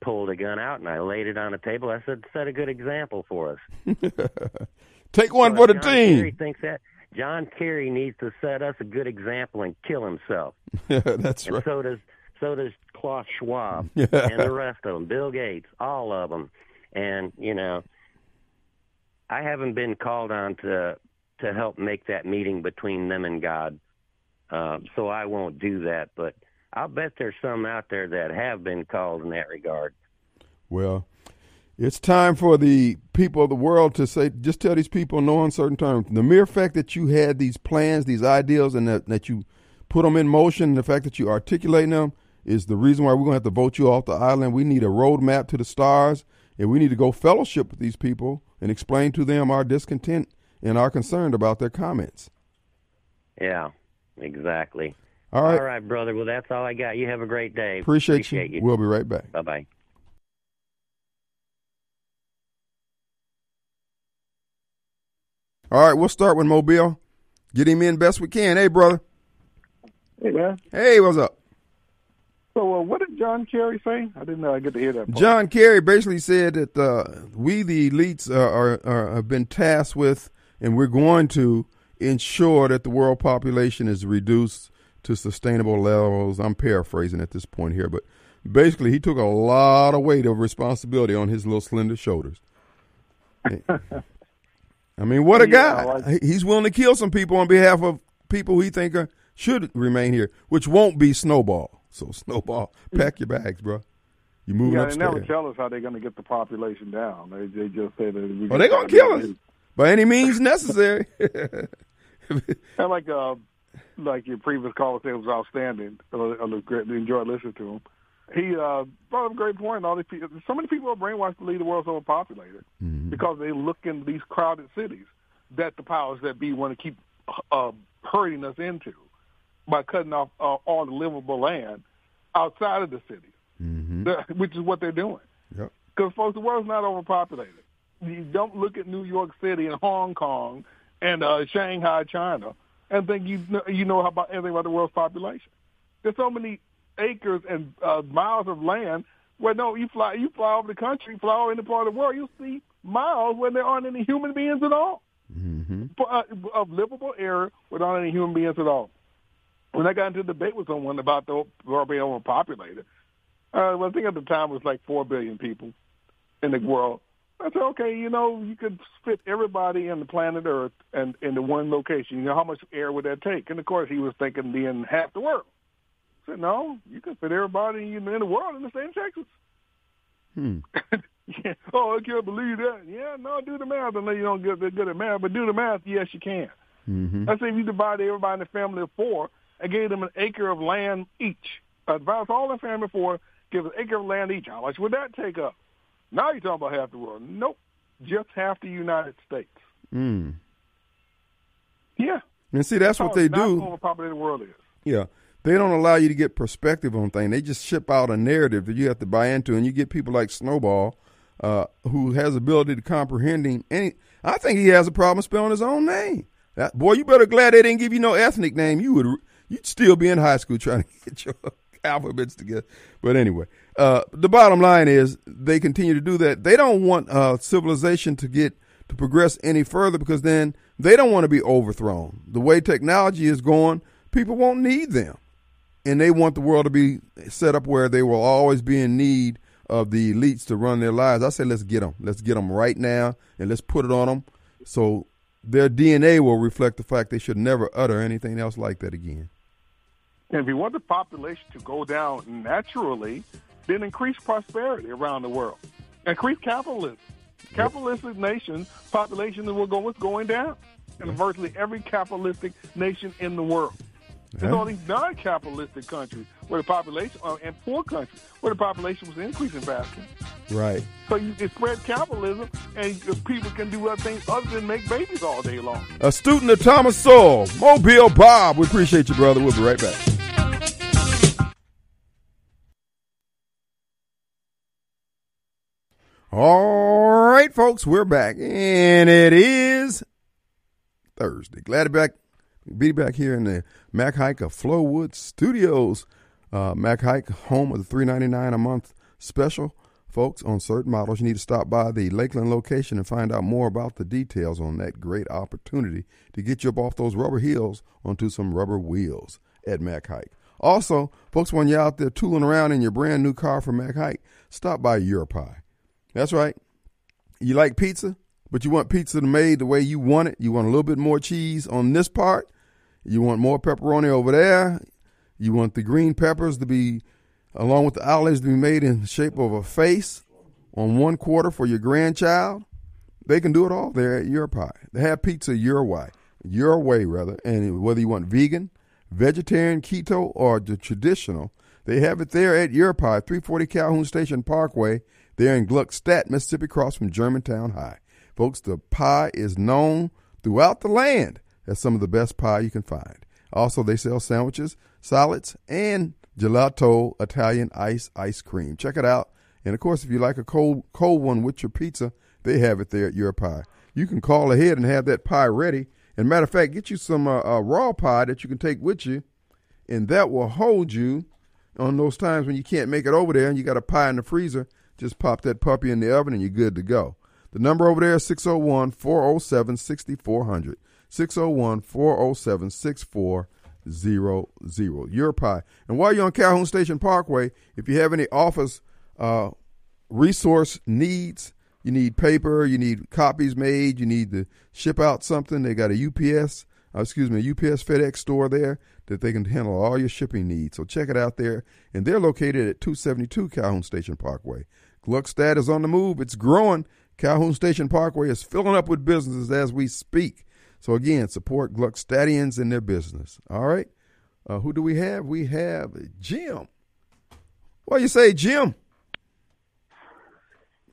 pulled a gun out and I laid it on the table. I said, "Set a good example for us." (laughs) Take one So for the John Kerry team. thinks that John Kerry needs to set us a good example and kill himself. (laughs) That's And right. so does so does Klaus Schwab (laughs) and the rest of them, Bill Gates, all of them. And you know, I haven't been called on to to help make that meeting between them and God, uh, so I won't do that. But I'll bet there's some out there that have been called in that regard. Well, it's time for the people of the world to say, just tell these people in no uncertain terms. The mere fact that you had these plans, these ideals, and that, that you put them in motion, the fact that you articulating them is the reason why we're going to have to vote you off the island. We need a roadmap to the stars, and we need to go fellowship with these people and explain to them our discontent and our concern about their comments. Yeah, exactly. All right. All right, brother. Well, that's all I got. You have a great day. Appreciate, Appreciate you. you. We'll be right back. Bye bye. All right, we'll start with Mobile. Get him in best we can. Hey, brother. Hey man. Hey, what's up? So uh, what did John Kerry say? I didn't know I get to hear that. Part. John Kerry basically said that uh, we, the elites, uh, are, are have been tasked with, and we're going to ensure that the world population is reduced to sustainable levels. I'm paraphrasing at this point here, but basically, he took a lot of weight of responsibility on his little slender shoulders. (laughs) I mean, what a guy! Like- He's willing to kill some people on behalf of people he think are, should remain here, which won't be Snowball. So, Snowball, pack your bags, bro. You moving yeah, they never tell us how they're going to get the population down. They, they just say that. We Oh, they're gonna kill us by any means necessary. (laughs) (laughs) And like uh, like your previous caller said was outstanding. I great. Enjoyed listening to him. He uh, brought up a great point. All these people, so many people are brainwashed to believe the world's overpopulated because they look in these crowded cities that the powers that be want to keep uh, herding us into by cutting off uh, all the livable land outside of the cities, (laughs) The- which is what they're doing. Yep. Because, folks, the world's not overpopulated. You don't look at New York City and Hong Kong and uh, Shanghai, China, and think you know, you know about anything about the world's population. There's so many acres and uh, miles of land where no, you fly you fly over the country, fly over any part of the world, you'll see miles where there aren't any human beings at all. For, uh, of livable area without any human beings at all. When I got into a debate with someone about the world being overpopulated, uh, well, I think at the time it was like four billion people in the world. I said, okay, you know, you could fit everybody in the planet Earth and into one location. You know, how much air would that take? And of course, he was thinking being half the world. I said, no, you can fit everybody in the world in the state of Texas. Hmm. (laughs) yeah. Oh, I can't believe that. Yeah, no, do the math. I know you don't get that good at math, but do the math. Yes, you can. Mm-hmm. Let's say if you divide everybody in the family of four and gave them an acre of land each. Advise all in family of four, give an acre of land each. How much would that take up? Now you're talking about half the world. Nope, just half the United States. Mm. Yeah, And see, that's what how they do. Overpopulated the world is. Yeah. They don't allow you to get perspective on things. They just ship out a narrative that you have to buy into, and you get people like Snowball, uh, who has ability to comprehending any. I think he has a problem spelling his own name. That, boy, you better glad they didn't give you no ethnic name. You would, you'd still be in high school trying to (laughs) get your alphabets together. But anyway, uh, the bottom line is they continue to do that. They don't want uh, civilization to get to progress any further because then they don't want to be overthrown. The way technology is going, people won't need them and they want the world to be set up where they will always be in need of the elites to run their lives. I say, let's get them. Let's get them right now, and let's put it on them, so their DNA will reflect the fact they should never utter anything else like that again. And if you want the population to go down naturally, then increase prosperity around the world. Increase capitalism. Capitalistic nation population will go what's going down in virtually every capitalistic nation in the world. There's Yeah. all these non-capitalistic countries where the population, uh, and poor countries where the population was increasing faster. Right. So you it spread capitalism, and people can do other things other than make babies all day long. A student of Thomas Sowell, Mobile Bob. We appreciate you, brother. We'll be right back. All right, folks, we're back, and it is Thursday. Glad to back be back here in the Mac Haik of Flowood Studios. Uh, Mac Haik, home of the three ninety nine a month special. Folks, on certain models, you need to stop by the Lakeland location and find out more about the details on that great opportunity to get you up off those rubber heels onto some rubber wheels at Mac Haik. Also, folks, when you're out there tooling around in your brand new car from Mac Haik, stop by Your Pie. That's right. You like pizza, but you want pizza made the way you want it. You want a little bit more cheese on this part. You want more pepperoni over there. You want the green peppers to be, along with the olives, to be made in the shape of a face on one quarter for your grandchild. They can do it all there at Your Pie. They have pizza your way, your way rather, and whether you want vegan, vegetarian, keto, or the traditional, they have it there at Your Pie, 340 Calhoun Station Parkway. There in Gluckstadt, Mississippi, across from Germantown High. Folks, the pie is known throughout the land as some of the best pie you can find. Also, they sell sandwiches, salads, and gelato Italian ice ice cream. Check it out. And of course, if you like a cold cold one with your pizza, they have it there at your pie. You can call ahead and have that pie ready. And matter of fact, get you some uh, uh, raw pie that you can take with you, and that will hold you on those times when you can't make it over there and you got a pie in the freezer. Just pop that puppy in the oven and you're good to go. The number over there is 601 407 6400. 601 407 6400. Your pie. And while you're on Calhoun Station Parkway, if you have any office uh, resource needs, you need paper, you need copies made, you need to ship out something, they got a UPS, uh, excuse me, a UPS FedEx store there that they can handle all your shipping needs. So check it out there. And they're located at 272 Calhoun Station Parkway. Gluckstadt is on the move. It's growing. Calhoun Station Parkway is filling up with businesses as we speak. So again, support Gluckstadians in their business. All right. Uh, who do we have? We have Jim. What do you say, Jim?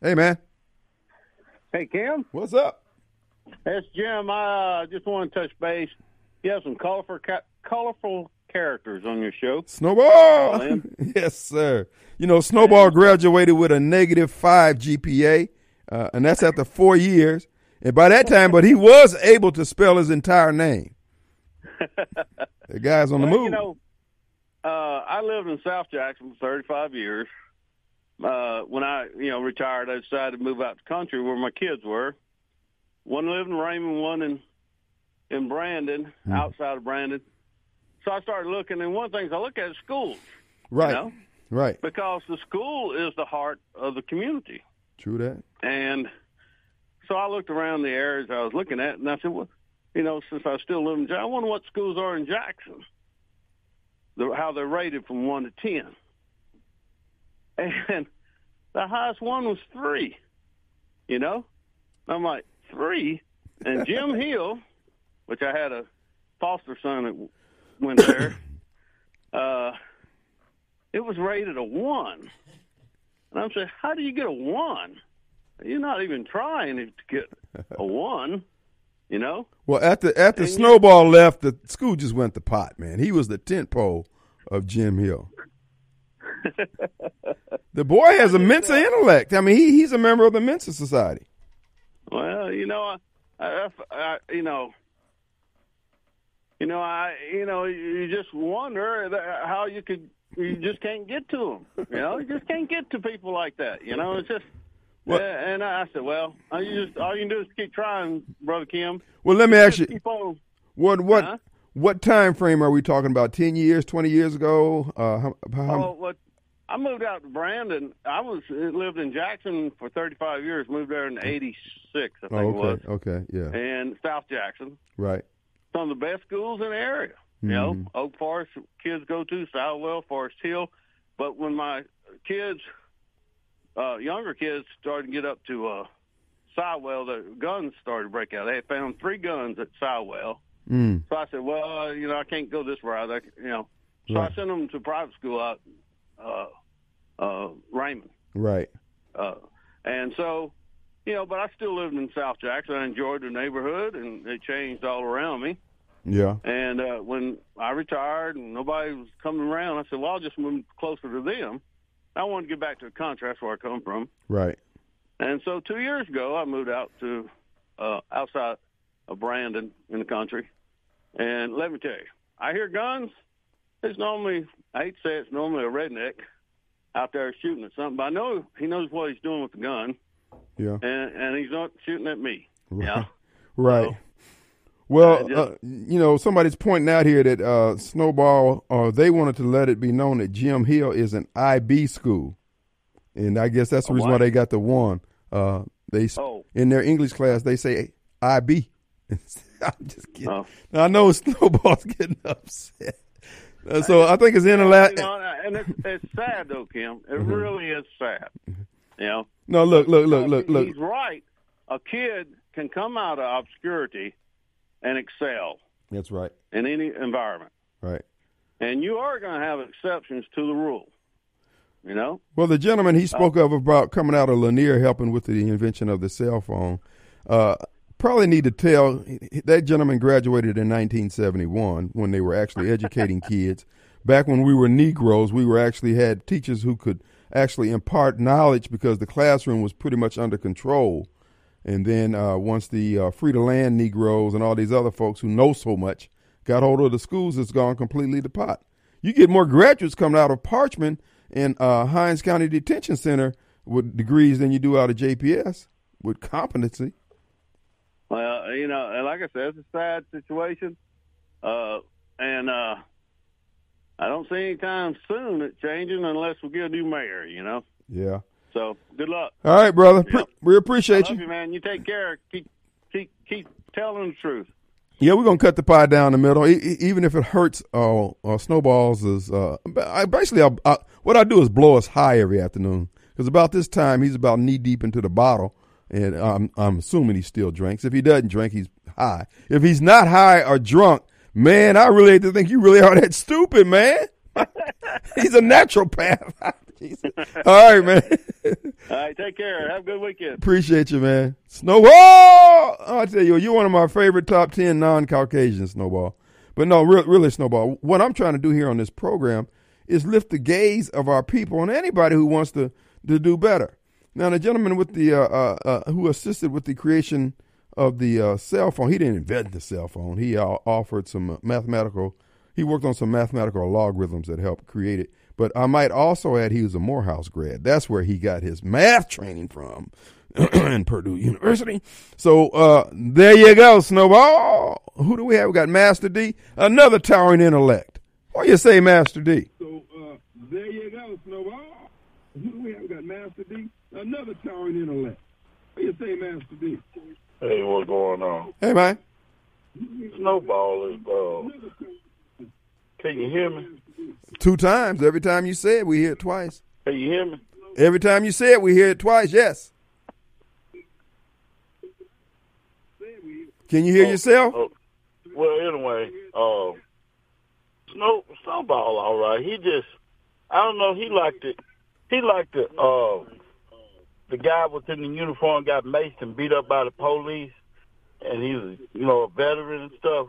Hey, man. Hey, Kim. What's up? That's Jim. I uh, just want to touch base. You have some colorful, ca- colorful characters on your show. Snowball. (laughs) Yes, sir. You know, Snowball graduated with a negative five GPA, uh, and that's after four years. And by that time, but he was able to spell his entire name. (laughs) the guy's on the Well, move. you know, uh, I lived in South Jackson for 35 years. Uh, when I, you know, retired, I decided to move out to country where my kids were. One lived in Raymond, one in in Brandon, Hmm. outside of Brandon. So I started looking, and one of the things I look at is schools, right. you know, Right. because the school is the heart of the community. True that. And so I looked around the areas I was looking at, and I said, well, you know, since I still live in Jackson, I wonder what schools are in Jackson, the, how they're rated from 1 to 10. And (laughs) the highest one was 3, you know? I'm like, 3? And Jim (laughs) Hill, which I had a foster son that went there, (coughs) uh, it was rated a 1. And I'm saying, how do you get a 1? You're not even trying to get a (laughs) one, you know. Well, after after And you- Snowball left, the school just went to pot, man. He was the tent pole of Jim Hill. (laughs) the boy has a Mensa intellect. I mean, he, he's a member of the Mensa Society. Well, you know, I, I, I, you know, you know, I, you know, you just wonder how you could, you just can't get to them. You know, you just can't get to people like that. You know, it's just. Well- and I said, well, I just all you can do is keep trying, brother Kim. Well, let me ask you, keep on. what what Huh? what time frame are we talking about? Ten years, twenty years ago? Uh, how, how, Oh, what? I moved out to Brandon. I was lived in Jackson for 35 years. Moved there in '86, I think oh, it was, okay, okay, yeah, and South Jackson. right. Some of the best schools in the area. You know, Mhm. Oak Forest kids go to Southwell, Forest Hill. But when my kids, uh, younger kids, started to get up to uh, Southwell, the guns started to break out. They had found three guns at Southwell, Mm. So I said, well, uh, you know, I can't go this route. I, you know, so Right. I sent them to private school out, uh, uh, Raymond. Right. Uh, and so, you know, but I still lived in South Jackson. I enjoyed the neighborhood, and it changed all around me. Yeah. And uh, when I retired and nobody was coming around, I said, well, I'll just move closer to them. I wanted to get back to the country. That's where I come from. Right. And so two years ago, I moved out to uh, outside of Brandon in the country. And let me tell you, I hear guns. It's normally, I hate to say it's normally a redneck out there shooting at something, but I know he knows what he's doing with the gun, Yeah. and, and he's not shooting at me. Right. Yeah. (laughs) Right. So, Well, just- uh, you know, somebody's pointing out here that uh, Snowball, uh, they wanted to let it be known that Jim Hill is an IB school, and I guess that's the reason why they got the one. Uh, they Oh. in their English class they say IB. (laughs) I'm just kidding. Oh. I know (laughs) Snowball's getting upset. Uh, so I think it's in the last. you know, and it's, it's sad though, Kim. It Mm-hmm. really is sad. You know. No, look, look, look, look, look. He's right. A kid can come out of obscurity and excel That's right. in any environment. Right. And you are going to have exceptions to the rule. You know? Well, the gentleman he spoke of about coming out of Lanier helping with the invention of the cell phone, uh, probably need to tell that gentleman graduated in 1971 when they were actually educating (laughs) kids. Back when we were Negroes, we were actually had teachers who could actually impart knowledge because the classroom was pretty much under control. And then uh, once the uh, free to land Negroes and all these other folks who know so much got hold of the schools, it's gone completely to pot. You get more graduates coming out of Parchman and uh, Hinds County Detention Center with degrees than you do out of JPS with competency. Well, you know, and like I said, it's a sad situation. Uh, and uh, I don't see any time soon it changing unless we get a new mayor, you know? Yeah. So good luck. All right, brother. Yep. we appreciate you. you, man. You take care. Keep, keep, keep telling the truth. Yeah, we're gonna cut the pie down the middle, e- even if it hurts. Uh, uh, snowballs is uh, I, basically I, I, what I do is blow us high every afternoon because about this time he's about knee deep into the bottle, and I'm I'm assuming he still drinks. If he doesn't drink, he's high. If he's not high or drunk, man, I really hate to think you really are that stupid, man. (laughs) he's a naturopath. (laughs) Jesus. (laughs) All right, man. All right, take care. Have a good weekend. Appreciate you, man. Snowball! I tell you, you're one of my favorite top 10 non Caucasian Snowball. But no, re- really, Snowball, what I'm trying to do here on this program is lift the gaze of our people and anybody who wants to, to do better. Now, the gentleman with the uh, uh, uh, who assisted with the creation of the uh, cell phone, he didn't invent the cell phone. He uh, offered some mathematical, he worked on some mathematical logarithms that helped create it. But I might also add he was a Morehouse grad. That's where he got his math training from (clears throat) in Purdue University. So uh, there you go, Snowball. Who do we have? We got Master D, another towering intellect. What do you say, Master D? So uh, there you go, Snowball. Who do we have? We got Master D, another towering intellect. What do you say, Master D? Hey, what's going on? Hey, man. Snowball is, uh, can you hear me? Two times. Every time you say it, we hear it twice. Can you hear me? Every time you say it, we hear it twice. Yes. Can you hear yourself? Oh, well, anyway, uh, Snow Snowball, all right. He just, I don't know. He liked it. He liked it. Uh, the guy was in the uniform, got maced and beat up by the police, and he was, you know, a veteran and stuff.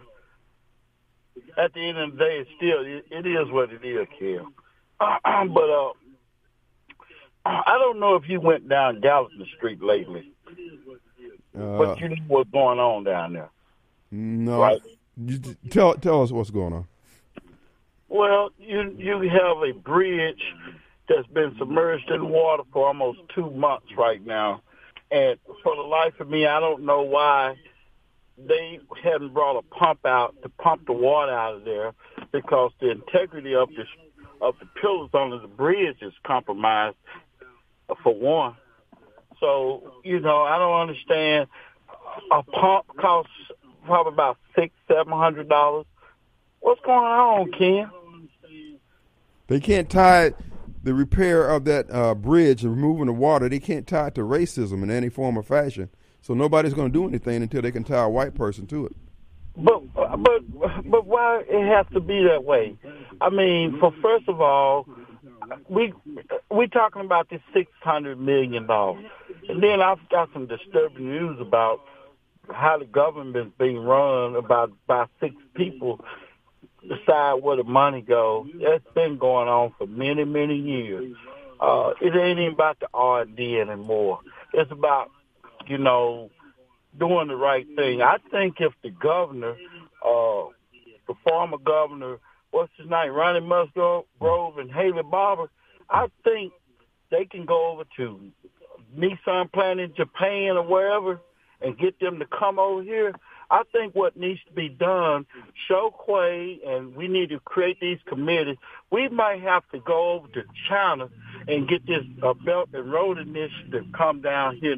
At the end of the day, it's still, it, it is what it is, Kim. (clears throat) but uh, (clears throat) I don't know if you went down Gallatin Street lately, Uh, but you know what's going on down there. no. Right. You, tell tell us what's going on. Well, you you have a bridge that's been submerged in water for almost two months right now, and for the life of me, I don't know why they hadn't brought a pump out to pump the water out of there because the integrity of the of the pillars under the bridge is compromised for one. So you know, I don't understand. A pump costs probably about six, seven hundred dollars. What's going on, Ken? They can't tie the repair of that uh, bridge and removing the water. They can't tie it to racism in any form or fashion. So nobody's going to do anything until they can tie a white person to it. but but but why it has to be that way? I mean, for first of all, we we talking about this six hundred million dollars, and then I've got some disturbing news about how the government's being run about by six people decide where the money goes. That's been going on for many many years. Uh, it ain't even about the R and D anymore. It's about you know doing the right thing. I think if the governor, uh, the former governor, what's his name, Ronnie Musgrove and Haley Barbour, I think they can go over to Nissan plant in Japan or wherever and get them to come over here. I think what needs to be done, show Quay, and we need to create these committees. We might have to go over to China and get this uh, Belt and Road Initiative come down here.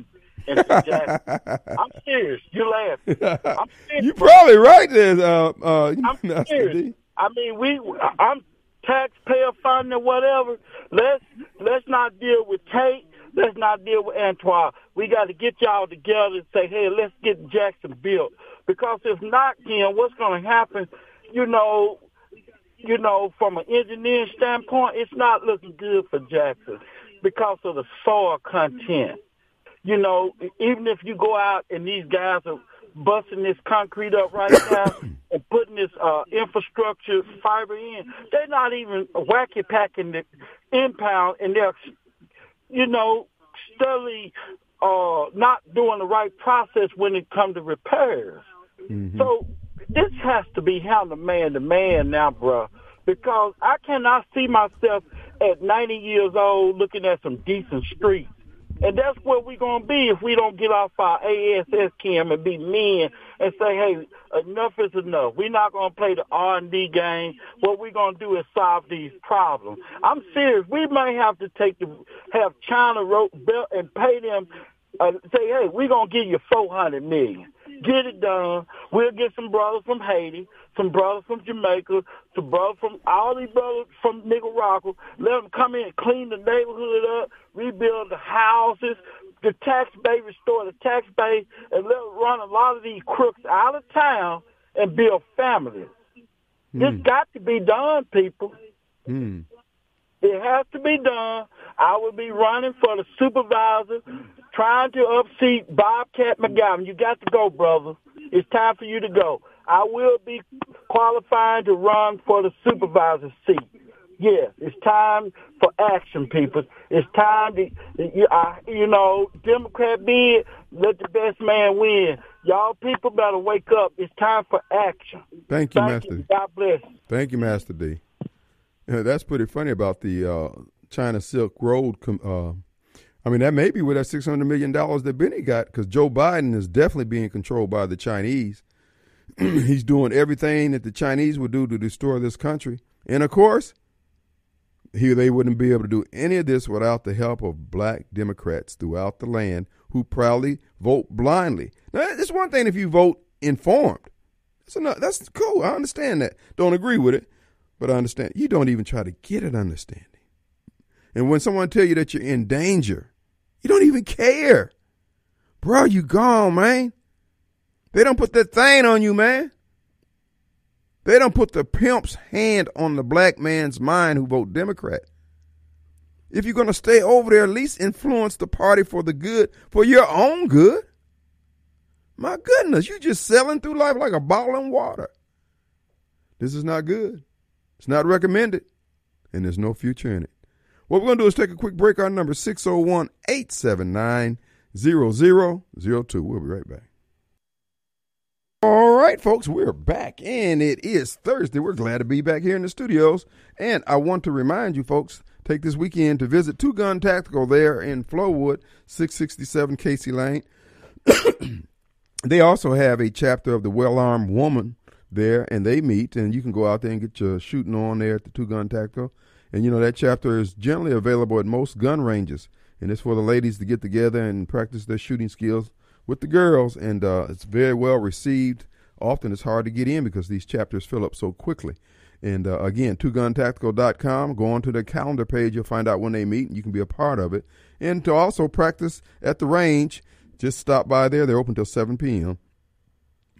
I'm serious. You laugh. (laughs) I'm serious. You're probably right there, uh, uh, I'm serious. I mean, we. I'm taxpayer funding or whatever. Let's let's not deal with Tate. Let's not deal with Antoine. We got to get y'all together and say, hey, let's get Jackson built. Because if not, Ken, what's going to happen? You know, you know, from an engineering standpoint, it's not looking good for Jackson because of the soil content. You know, even if you go out and these guys are busting this concrete up right (coughs) now and putting this uh, infrastructure fiber in, they're not even wacky packing the impound and they're, you know, steadily uh, not doing the right process when it comes to repairs. So this has to be handled man to man now, bruh, because I cannot see myself at 90 years old looking at some decent streets. And that's where we're going to be if we don't get off our ASS cam and be men and say, hey, enough is enough. We're not going to play the R&D game. What we're going to do is solve these problems. I'm serious. We may have to take the, have China wrote bill and pay them, uh, say, hey, we're going to give you 400 million. Get it done. We'll get some brothers from Haiti, some brothers from Jamaica, some brothers from all these brothers from Nicaragua. Let them come in and clean the neighborhood up, rebuild the houses, the tax base, restore the tax base, and let them run a lot of these crooks out of town and build families. This got to be done, people. Hmm. It has to be done. I will be running for the supervisor, trying to upseat Bobcat McGowan. You got to go, brother. It's time for you to go. I will be qualifying to run for the supervisor seat. Yeah, it's time for action, people. It's time to, you, I, you know, Democrat be it, let the best man win. Y'all people better wake up. It's time for action. Thank you, Thank Master. you. God bless. Thank you, Master D. Yeah, that's pretty funny about the uh, China Silk Road. Com- uh, I mean, that may be where that six hundred million dollars that Benny got, because Joe Biden is definitely being controlled by the Chinese. (clears throat) He's doing everything that the Chinese would do to destroy this country, and of course, he they wouldn't be able to do any of this without the help of black Democrats throughout the land who proudly vote blindly. Now, it's one thing if you vote informed. That's enough. That's cool. I understand that. Don't agree with it, but I understand. You don't even try to get an understanding. And when someone tell you that you're in danger, you don't even care. Bro, you gone, man. They don't put that thing on you, man. They don't put the pimp's hand on the black man's mind who vote Democrat. If you're going to stay over there, at least influence the party for the good, for your own good. My goodness, you just selling through life like a bottle of water. This is not good. It's not recommended, and there's no future in it. What we're going to do is take a quick break. Our number 601 879 0002. We'll be right back. All right, folks, we're back, and it is Thursday. We're glad to be back here in the studios. And I want to remind you, folks, take this weekend to visit Two Gun Tactical there in Flowood, 667 Casey Lane. (coughs) they also have a chapter of the Well Armed Woman there, and they meet, and you can go out there and get your shooting on there at the Two Gun Tactical. And you know, that chapter is generally available at most gun ranges, and it's for the ladies to get together and practice their shooting skills with the girls, and uh, it's very well received. Often it's hard to get in because these chapters fill up so quickly. And uh, again, twoguntactical.com. Go on to the calendar page. You'll find out when they meet, and you can be a part of it. And to also practice at the range, just stop by there. They're open till 7 p.m.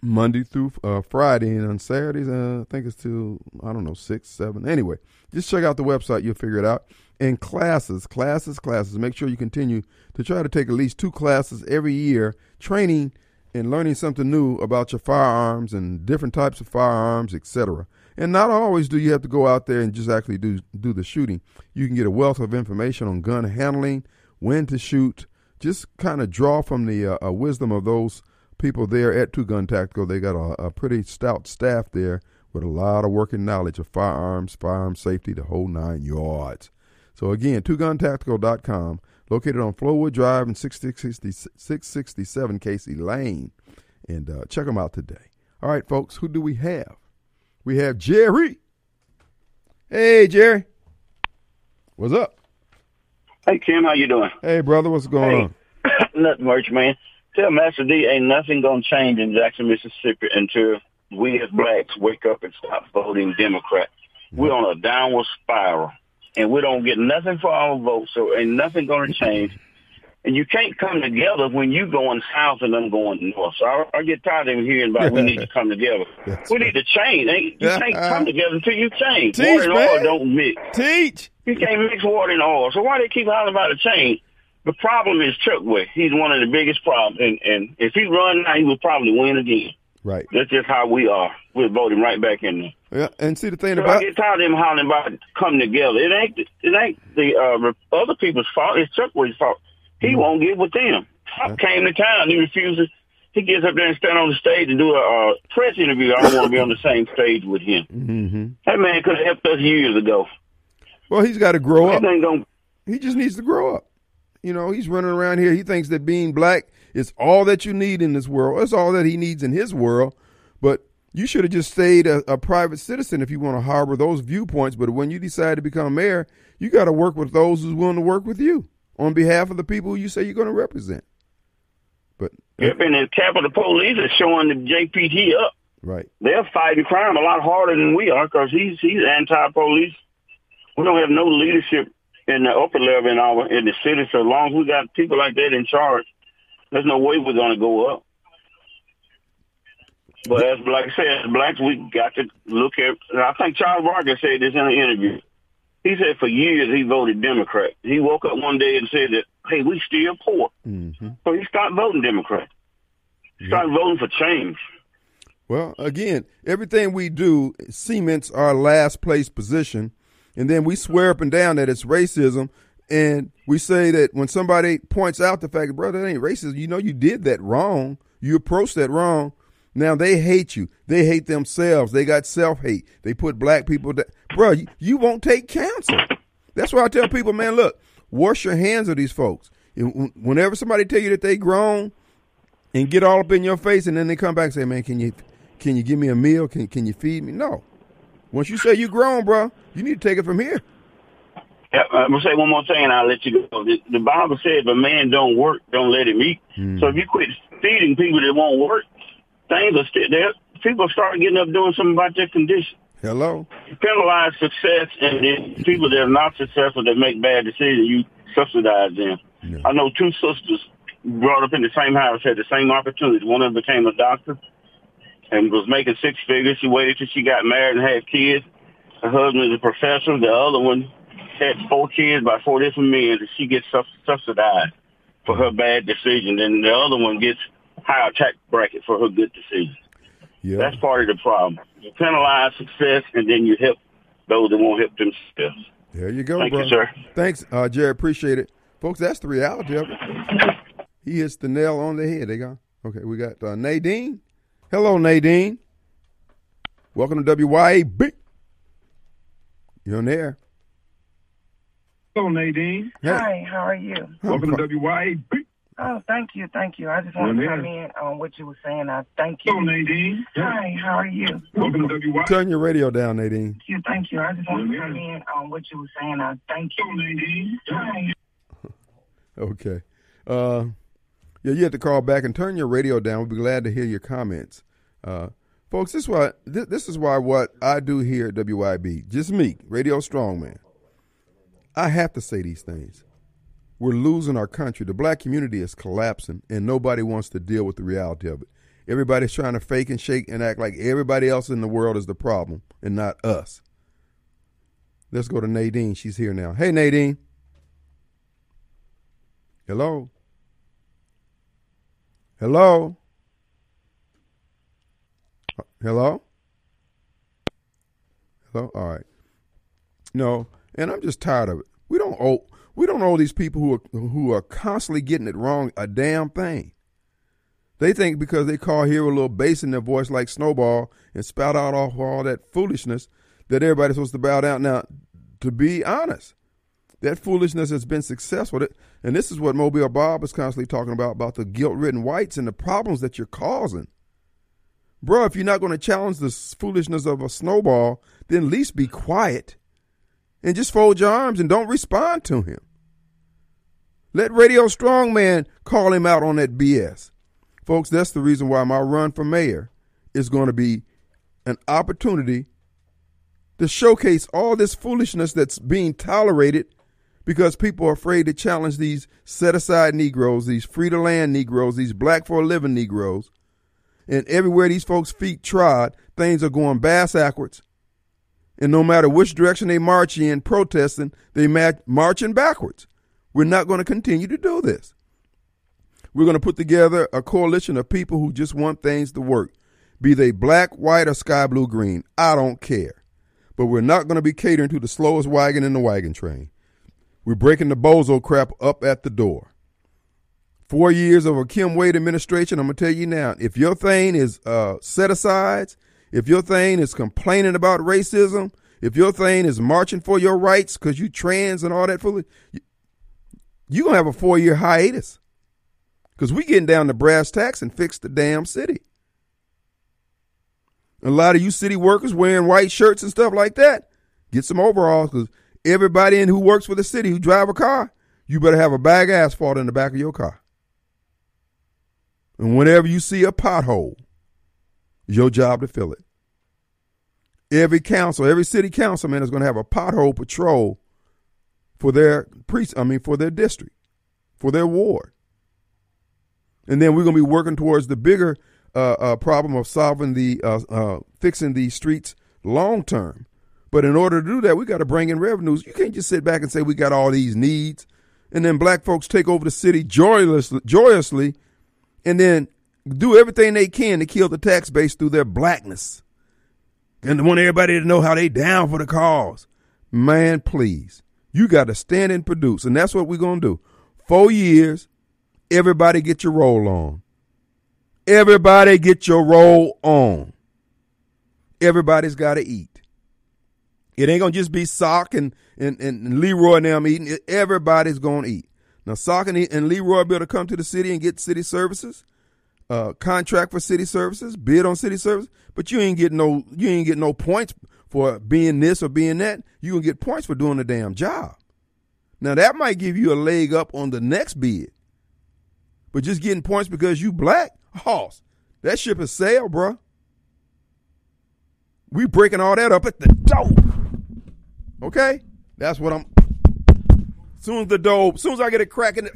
Monday through uh, Friday, and on Saturdays, uh, I think it's till I don't know six, seven. Anyway, just check out the website; you'll figure it out. And classes, classes, classes. Make sure you continue to try to take at least two classes every year, training and learning something new about your firearms and different types of firearms, etc. And not always do you have to go out there and just actually do do the shooting. You can get a wealth of information on gun handling, when to shoot. Just kind of draw from the uh, uh, wisdom of those people there at Two Gun Tactical. They got a, a pretty stout staff there with a lot of working knowledge of firearms, firearm safety, the whole nine yards. So again, twoguntactical.com, located on Flowood Drive and 660, 667 Casey Lane. And uh, check them out today. All right, folks, who do we have? We have Jerry. Hey, Jerry. What's up? Hey, Kim, how you doing? Hey, brother, what's going Hey. on? (coughs) Nothing much, man. Tell Master D ain't nothing gonna change in Jackson, Mississippi until we as blacks wake up and stop voting Democrat. Mm-hmm. We're on a downward spiral, and we don't get nothing for our votes, so ain't nothing gonna change. (laughs) And you can't come together when you going south and I'm going north. So I, I get tired of hearing about we need to come together. (laughs) That's we need to change. Ain't- You (laughs) can't come together until you change. Teach, Water and man. oil don't mix. Teach. You can't mix water and oil. So why they keep hollering about a change? The problem is Chokwe. He's one of the biggest problems. And, and if he run now, he will probably win again. Right. That's just how we are. We're voting right back in there. Yeah, and see the thing So I about get tired of them hollering about coming together. It ain't it ain't the uh, other people's fault. It's Chokwe's fault. He Mm-hmm. won't get with them. Trump came to town. He refuses. He gets up there and stand on the stage and do a uh, press interview. I don't want to be on the same stage with him. hmm That man could have helped us years ago. Well, he's got to grow up. Ain't gonna He just needs to grow up. You know, he's running around here. He thinks that being black is all that you need in this world. That's all that he needs in his world. But you should have just stayed a, a private citizen if you want to harbor those viewpoints. But when you decide to become mayor, you got to work with those who's willing to work with you on behalf of the people you say you're going to represent. But Yep, and the Capitol Police is showing the JPD up. right, They're fighting crime a lot harder than we are because he's he's anti-police. We don't have no leadership in the upper level in our in the city. So long as we got people like that in charge, there's no way we're going to go up. But as like I said, as blacks, we got to look at. And I think Charles Barkley said this in an interview. He said for years he voted Democrat. He woke up one day and said that, "Hey, we still poor," hmm so he started voting Democrat. He started voting for change. Well, again, everything we do cements our last place position, and then we swear up and down that it's racism, and we say that when somebody points out the fact, brother, that ain't racist. You know, you did that wrong. You approached that wrong. Now they hate you. They hate themselves. They got self hate. They put black people down. Bro, you, you won't take counsel. That's why I tell people, man, look, wash your hands of these folks. Whenever somebody tell you that they grown, and get all up in your face, and then they come back and say, "Man, can you can you give me a meal? Can can you feed me?" No. Once you say you grown, bro, you need to take it from here. Yeah, uh, I'm gonna say one more thing, and I'll let you go. The, the Bible says, "If a man don't work, don't let him eat." Hmm. So if you quit feeding people that won't work, things are still there. People start getting up doing something about their condition. Hello. You penalize success, and then people that are not successful that make bad decisions, you subsidize them. Yeah. I know two sisters brought up in the same house had the same opportunity. One of them became a doctor and was making six figures. She waited till she got married and had kids. Her husband is a professor. The other one had four kids by four different men, and she gets subsidized for her bad decision. And the other one gets higher tax bracket for her good decision. Yeah. That's part of the problem. You penalize success, and then you help those that won't help themselves. There you go, Thank bro. you, sir. Thanks, uh, Jerry. Appreciate it, folks. That's the reality of it. He hits the nail on the head. They go. Okay, we got uh, Nadine. Hello, Nadine. Welcome to WYAB. You're on the air. Hello, Nadine. Hey. Hi, how are you? Welcome to WYAB. Oh, thank you, thank you. I just want to Yeah. come in on what you were saying. I thank Hello, you. Nadine. Hi, how are you? Welcome to WYAB. Turn your radio down, Nadine. Thank you, thank you. I just want to come in on what you were saying. I thank Hello, you. Nadine. Hi. (laughs) Okay. Uh, yeah, you have to call back and turn your radio down. We'll be glad to hear your comments. Uh, folks, this is why this, this is why what I do here at WIB, just me, Radio Strongman. I have to say these things. We're losing our country. The black community is collapsing, and nobody wants to deal with the reality of it. everybody's trying to fake and shake and act like everybody else in the world is the problem and not us. Let's go to Nadine. She's here now. Hey, Nadine. Hello. Hello. Hello. Hello. All right. No, and I'm just tired of it. We don't owe we don't owe these people who are who are constantly getting it wrong a damn thing. They think because they call here a little bass in their voice like Snowball and spout out all, all that foolishness that everybody's supposed to bow down. Now, to be honest, that foolishness has been successful. And this is what Mobile Bob is constantly talking about, about the guilt-ridden whites and the problems that you're causing. Bro, if you're not going to challenge the foolishness of a snowball, then at least be quiet and just fold your arms and don't respond to him. Let Radio Strongman call him out on that BS. Folks, that's the reason why my run for mayor is going to be an opportunity to showcase all this foolishness that's being tolerated because people are afraid to challenge these set aside Negroes, these free to land Negroes, these black for a living Negroes. And everywhere these folks' feet trod, things are going bass backwards. And no matter which direction they march in protesting, they march marching backwards. We're not going to continue to do this. We're going to put together a coalition of people who just want things to work, be they black, white, or sky blue, green. I don't care. But we're not going to be catering to the slowest wagon in the wagon train. We're breaking the bozo crap up at the door. Four years of a Kim Wade administration, I'm going to tell you now, if your thing is uh, set asides, if your thing is complaining about racism, if your thing is marching for your rights because you trans and all that, fully, you're going to have a four year hiatus. Because we getting down to brass tacks and fix the damn city. A lot of you city workers wearing white shirts and stuff like that, get some overalls because everybody in who works for the city who drive a car, you better have a bag of asphalt in the back of your car. And whenever you see a pothole, it's your job to fill it. Every council, every city councilman is going to have a pothole patrol for their pre- I mean for their district, for their ward. And then we're going to be working towards the bigger uh, uh, problem of solving the uh, uh fixing the streets long term. But in order to do that, we got to bring in revenues. You can't just sit back and say we got all these needs, and then black folks take over the city joyously, joyously, and then do everything they can to kill the tax base through their blackness, and want everybody to know how they down for the cause. Man, please, you got to stand and produce, and that's what we're gonna do. Four years, Everybody get your roll on. Everybody get your roll on. Everybody's got to eat. It ain't gonna just be Sock and, and, and Leroy and them eating. Everybody's gonna eat. Now Sock and, and Leroy be able to come to the city and get city services, uh, contract for city services, bid on city service, but you ain't getting no you ain't getting no points for being this or being that. You gonna get points for doing the damn job. Now that might give you a leg up on the next bid. But just getting points because you black, hoss, that ship has sailed, bro. We breaking all that up at the door. Okay? That's what I'm. Soon as the dope, soon as I get it cracking,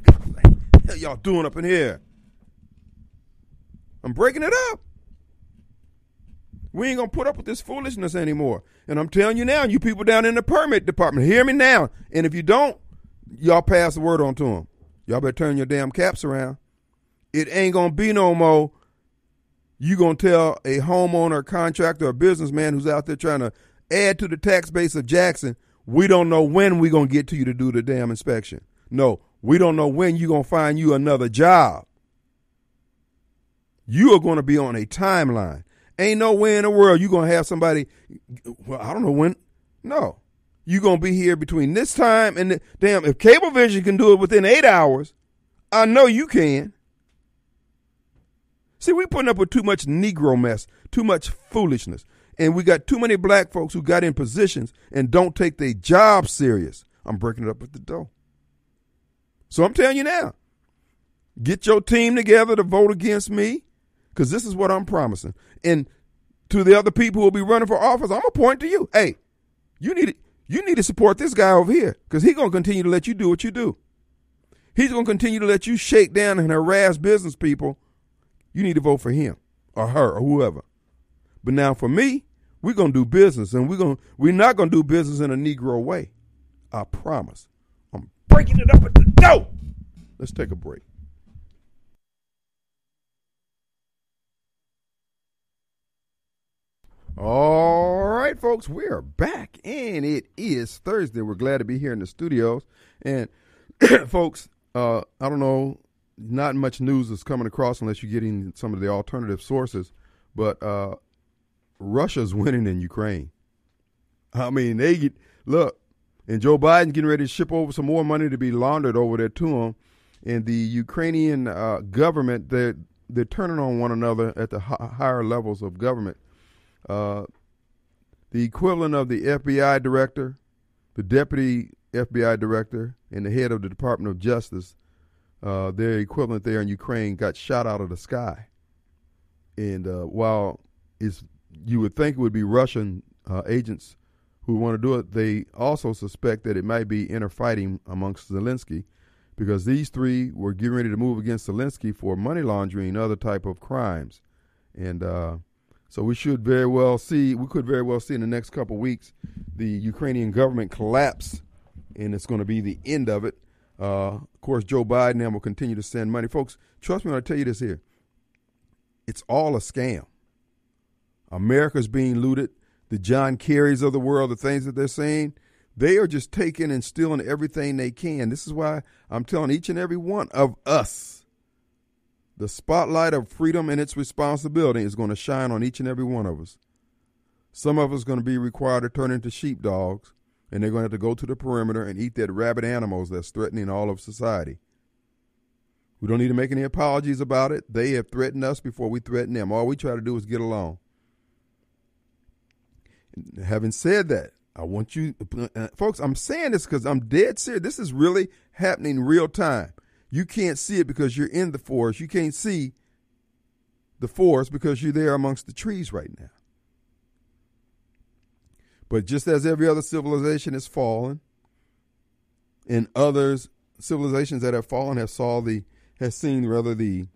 hell y'all doing up in here? I'm breaking it up. We ain't gonna put up with this foolishness anymore. And I'm telling you now, you people down in the permit department, hear me now. And if you don't, y'all pass the word on to them. Y'all better turn your damn caps around it ain't gonna be no more. You gonna tell a homeowner, contractor, or businessman who's out there trying to add to the tax base of Jackson, we don't know when we're gonna get to you to do the damn inspection. No, we don't know when you're gonna find you another job. You are gonna be on a timeline. Ain't no way in the world you're gonna have somebody. Well, I don't know when. No, You're gonna be here between this time and the, damn. If Cablevision can do it within eight hours, I know you can. See, we putting up with too much Negro mess, too much foolishness. And we got too many black folks who got in positions and don't take their job serious. I'm breaking it up at the door. So I'm telling you now, get your team together to vote against me, because this is what I'm promising. And to the other people who will be running for office, I'm gonna point to you. Hey, you need you need to support this guy over here, because he's gonna continue to let you do what you do. He's gonna continue to let you shake down and harass business people you need to vote for him. or her or whoever. But now for me, we're gonna do business, and we're gonna we're not gonna do business in a Negro way. I promise. I'm breaking it up at the door. Let's take a break. All right, folks, we are back, and it is Thursday. We're glad to be here in the studios. And, (clears throat) folks, uh, I don't know, not much news is coming across unless you're getting some of the alternative sources, but uh, Russia's winning in Ukraine. I mean, they get, look, and Joe Biden getting ready to ship over some more money to be laundered over there to them. And the Ukrainian uh, government, they're, they're turning on one another at the hi- higher levels of government. Uh, the equivalent of the FBI director, the deputy FBI director, and the head of the Department of Justice, uh, their equivalent there in Ukraine, got shot out of the sky. And uh, while it's, you would think it would be Russian uh, agents who want to do it, they also suspect that it might be inner fighting amongst Zelensky because these three were getting ready to move against Zelensky for money laundering and other type of crimes. And uh, so we should very well see, we could very well see in the next couple of weeks the Ukrainian government collapse, and it's going to be the end of it. Uh, of course, Joe Biden will continue to send money. Folks, trust me when I tell you this here. It's all a scam. America's being looted. The John Kerrys of the world, the things that they're saying, they are just taking and stealing everything they can. This is why I'm telling each and every one of us the spotlight of freedom and its responsibility is going to shine on each and every one of us. Some of us are going to be required to turn into sheepdogs, and they're going to have to go to the perimeter and eat that rabid animals that's threatening all of society. We don't need to make any apologies about it. They have threatened us before we threaten them. All we try to do is get along. Having said that, I want you, uh, folks, I'm saying this because I'm dead serious. This is really happening real time. You can't see it because you're in the forest. You can't see the forest because you're there amongst the trees right now. But just as every other civilization has fallen, and others civilizations that have fallen have saw the has seen rather the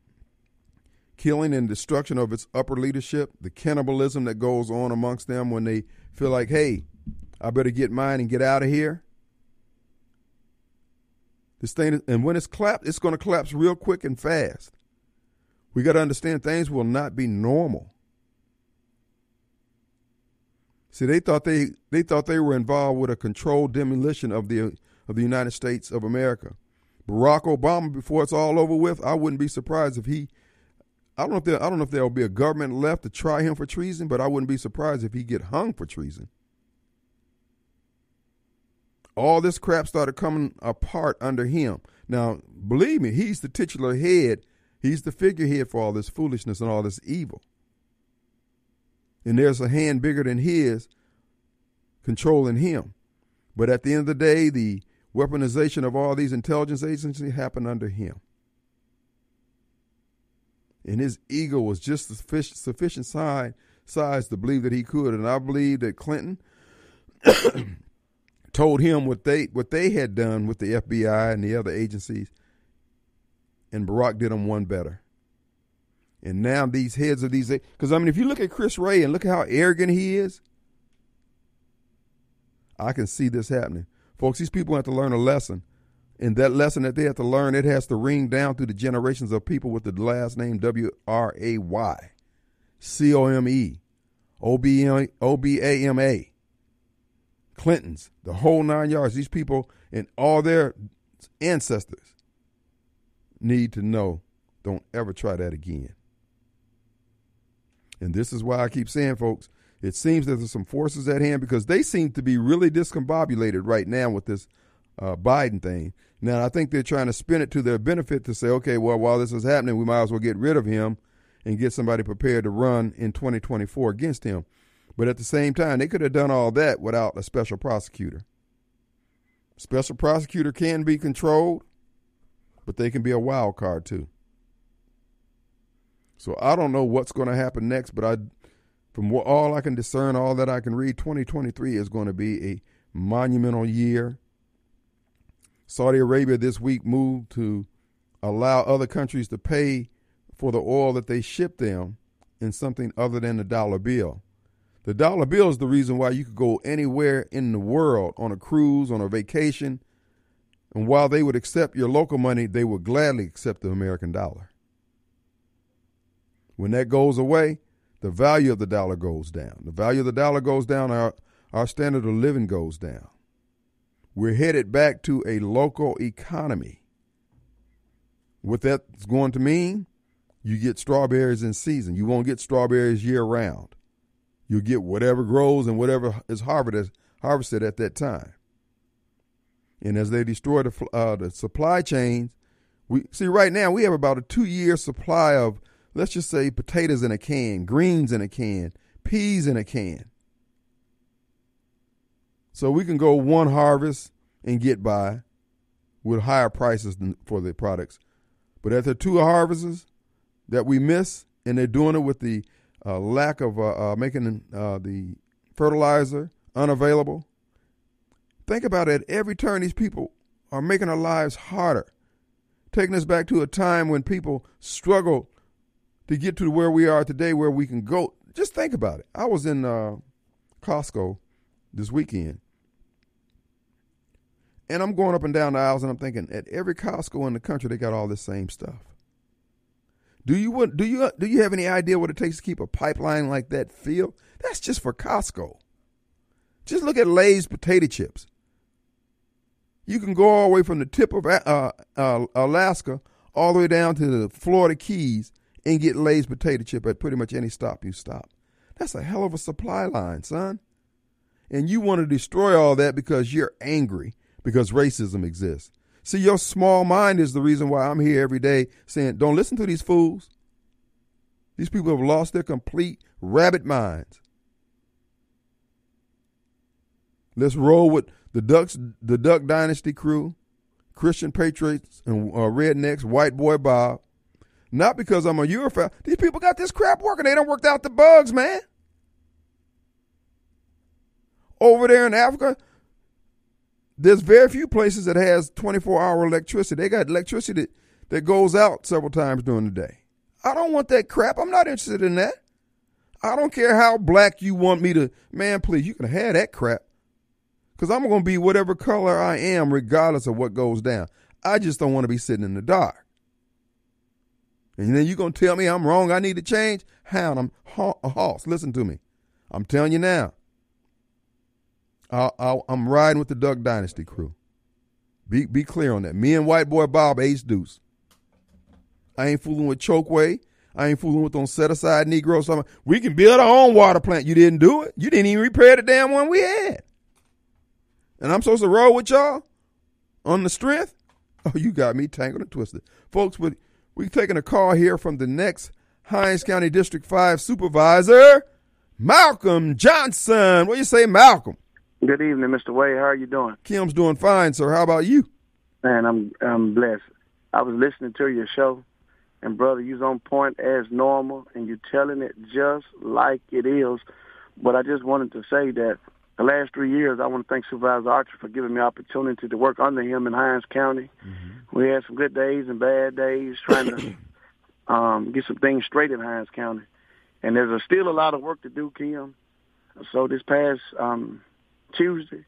killing and destruction of its upper leadership, the cannibalism that goes on amongst them when they feel like, hey, I better get mine and get out of here. This thing, and when it's collapsed, it's going to collapse real quick and fast. We got to understand things will not be normal. See, they thought they they thought they were involved with a controlled demolition of the of the United States of America. Barack Obama, before it's all over with, I wouldn't be surprised if he. I don't know if there, I don't know if there will be a government left to try him for treason, but I wouldn't be surprised if he get hung for treason. All this crap started coming apart under him. Now, believe me, he's the titular head. He's the figurehead for all this foolishness and all this evil. And there's a hand bigger than his controlling him. But at the end of the day, the weaponization of all these intelligence agencies happened under him. And his ego was just sufficient, sufficient size, size to believe that he could. And I believe that Clinton (coughs) told him what they what they had done with the FBI and the other agencies, and Barack did them one better. And now these heads of these, because I mean, if you look at Chris Wray and look at how arrogant he is, I can see this happening, folks. These people have to learn a lesson, and that lesson that they have to learn, it has to ring down through the generations of people with the last name W R A Y, C O M E, O B A M A. Clintons, the whole nine yards. These people and all their ancestors need to know don't ever try that again. And this is why I keep saying, folks, it seems that there's some forces at hand because they seem to be really discombobulated right now with this uh, Biden thing. Now, I think they're trying to spin it to their benefit to say, okay, well, while this is happening, we might as well get rid of him and get somebody prepared to run in 2024 against him. But at the same time, they could have done all that without a special prosecutor. Special prosecutor can be controlled, but they can be a wild card too. So I don't know what's going to happen next, but I, from all I can discern, all that I can read, 2023 is going to be a monumental year. Saudi Arabia this week moved to allow other countries to pay for the oil that they ship them in something other than the dollar bill. The dollar bill is the reason why you could go anywhere in the world on a cruise, on a vacation, and while they would accept your local money, they would gladly accept the American dollar. When that goes away, the value of the dollar goes down. The value of the dollar goes down, our, our standard of living goes down. We're headed back to a local economy. What that's going to mean, you get strawberries in season. You won't get strawberries year round. You'll get whatever grows and whatever is harvested, harvested at that time. And as they destroy the, uh, the supply chains, we see right now we have about a two year supply of let's just say potatoes in a can, greens in a can, peas in a can. So we can go one harvest and get by with higher prices for the products. But at the two harvests that we miss, and they're doing it with the uh, lack of uh, uh, making uh, the fertilizer unavailable. Think about it. Every turn, these people are making our lives harder, taking us back to a time when people struggled to get to where we are today, where we can go. Just think about it. I was in uh, Costco this weekend, and I'm going up and down the aisles, and I'm thinking, at every Costco in the country, they got all this same stuff. Do you do you do you have any idea what it takes to keep a pipeline like that filled? That's just for Costco. Just look at Lay's potato chips. You can go all the way from the tip of uh, uh, Alaska all the way down to the Florida Keys and get Lay's potato chip at pretty much any stop you stop. That's a hell of a supply line, son. And you want to destroy all that because you're angry because racism exists. See, your small mind is the reason why I'm here every day saying, don't listen to these fools. These people have lost their complete rabbit minds. Let's roll with the Ducks, the Duck Dynasty crew, Christian Patriots and uh, Rednecks, White Boy Bob. Not because I'm a UFO. These people got this crap working. They don't worked out the bugs, man. Over there in Africa, there's very few places that has 24 hour electricity. They got electricity that, that goes out several times during the day. I don't want that crap. I'm not interested in that. I don't care how black you want me to. Man, please, you can have that crap. Because I'm going to be whatever color I am, regardless of what goes down. I just don't want to be sitting in the dark. And then you're going to tell me I'm wrong, I need to change? Hound, I'm a horse. Listen to me. I'm telling you now. I, am riding with the Duck Dynasty crew. Be be clear on that. Me and White Boy Bob Ace Deuce. I ain't fooling with Chokwe. I ain't fooling with them set aside Negroes. We can build our own water plant. You didn't do it. You didn't even repair the damn one we had. And I'm supposed to roll with y'all on the strength? (laughs) Oh, you got me tangled and twisted. Folks, we we taking a call here from the next Hinds County District 5 supervisor, Malcolm Johnson. What do you say, Malcolm? Good evening, Mr. Wade. How are you doing? Kim's doing fine, sir. How about you? Man, I'm I'm blessed. I was listening to your show, and brother, you's on point as normal, and you're telling it just like it is. But I just wanted to say that the last three years, I want to thank Supervisor Archer for giving me opportunity to work under him in Hinds County. Mm-hmm. We had some good days and bad days trying to (coughs) um, get some things straight in Hinds County, and there's a, still a lot of work to do, Kim. So this past um, Tuesday,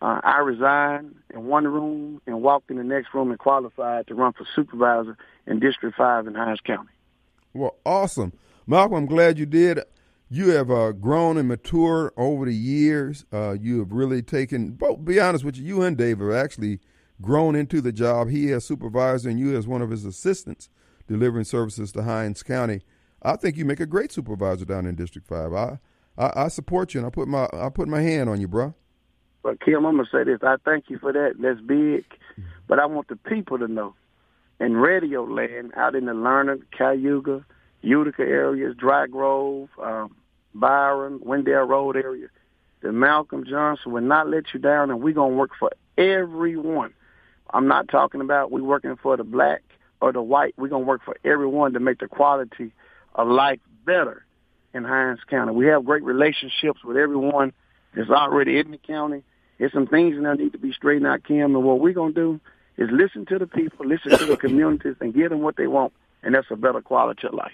uh, I resigned in one room and walked in the next room and qualified to run for supervisor in District 5 in Hinds County. Well, awesome. Malcolm, I'm glad you did. You have uh, grown and matured over the years. Uh, you have really taken, both, be honest with you, you and Dave have actually grown into the job. He as supervisor and you as one of his assistants delivering services to Hinds County. I think you make a great supervisor down in District 5. I, I, I support you and I put my I put my hand on you, bro. But Kim, I'm gonna say this. I thank you for that. That's big. But I want the people to know. In radio land, out in the Lerner, Cayuga, Utica areas, Dry Grove, um, Byram, Wynndale Road area, that Malcolm Johnson will not let you down, and we're gonna work for everyone. I'm not talking about we working for the black or the white. We're gonna work for everyone to make the quality of life better in Hinds County. We have great relationships with everyone that's already in the county. There's some things that need to be straightened out, Kim. And what we're going to do is listen to the people, listen to the (coughs) communities, and give them what they want. And that's a better quality of life.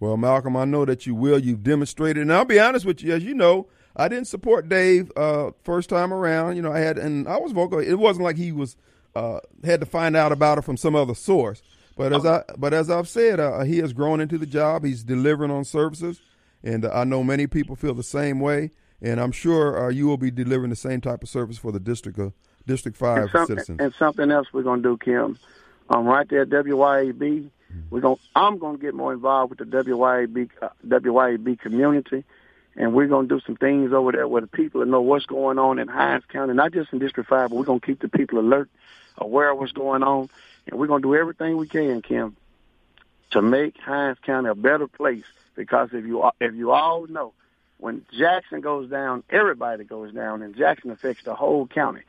Well, Malcolm, I know that you will. You've demonstrated, and I'll be honest with you. As you know, I didn't support Dave uh, first time around. You know, I had, and I was vocal. It wasn't like he was uh, had to find out about it from some other source. But as I, but as I've said, uh, he has grown into the job. He's delivering on services, and uh, I know many people feel the same way. And I'm sure uh, you will be delivering the same type of service for the district of District Five and, some, citizens. and something else we're gonna do, Kim. Um, right there at WYAB, we're going. I'm gonna get more involved with the WYAB uh, WYAB community, and we're gonna do some things over there where the people know what's going on in Hinds County, not just in District Five, but we're gonna keep the people alert, aware of what's going on, and we're gonna do everything we can, Kim, to make Hinds County a better place. Because if you if you all know, when Jackson goes down, everybody goes down, and Jackson affects the whole county.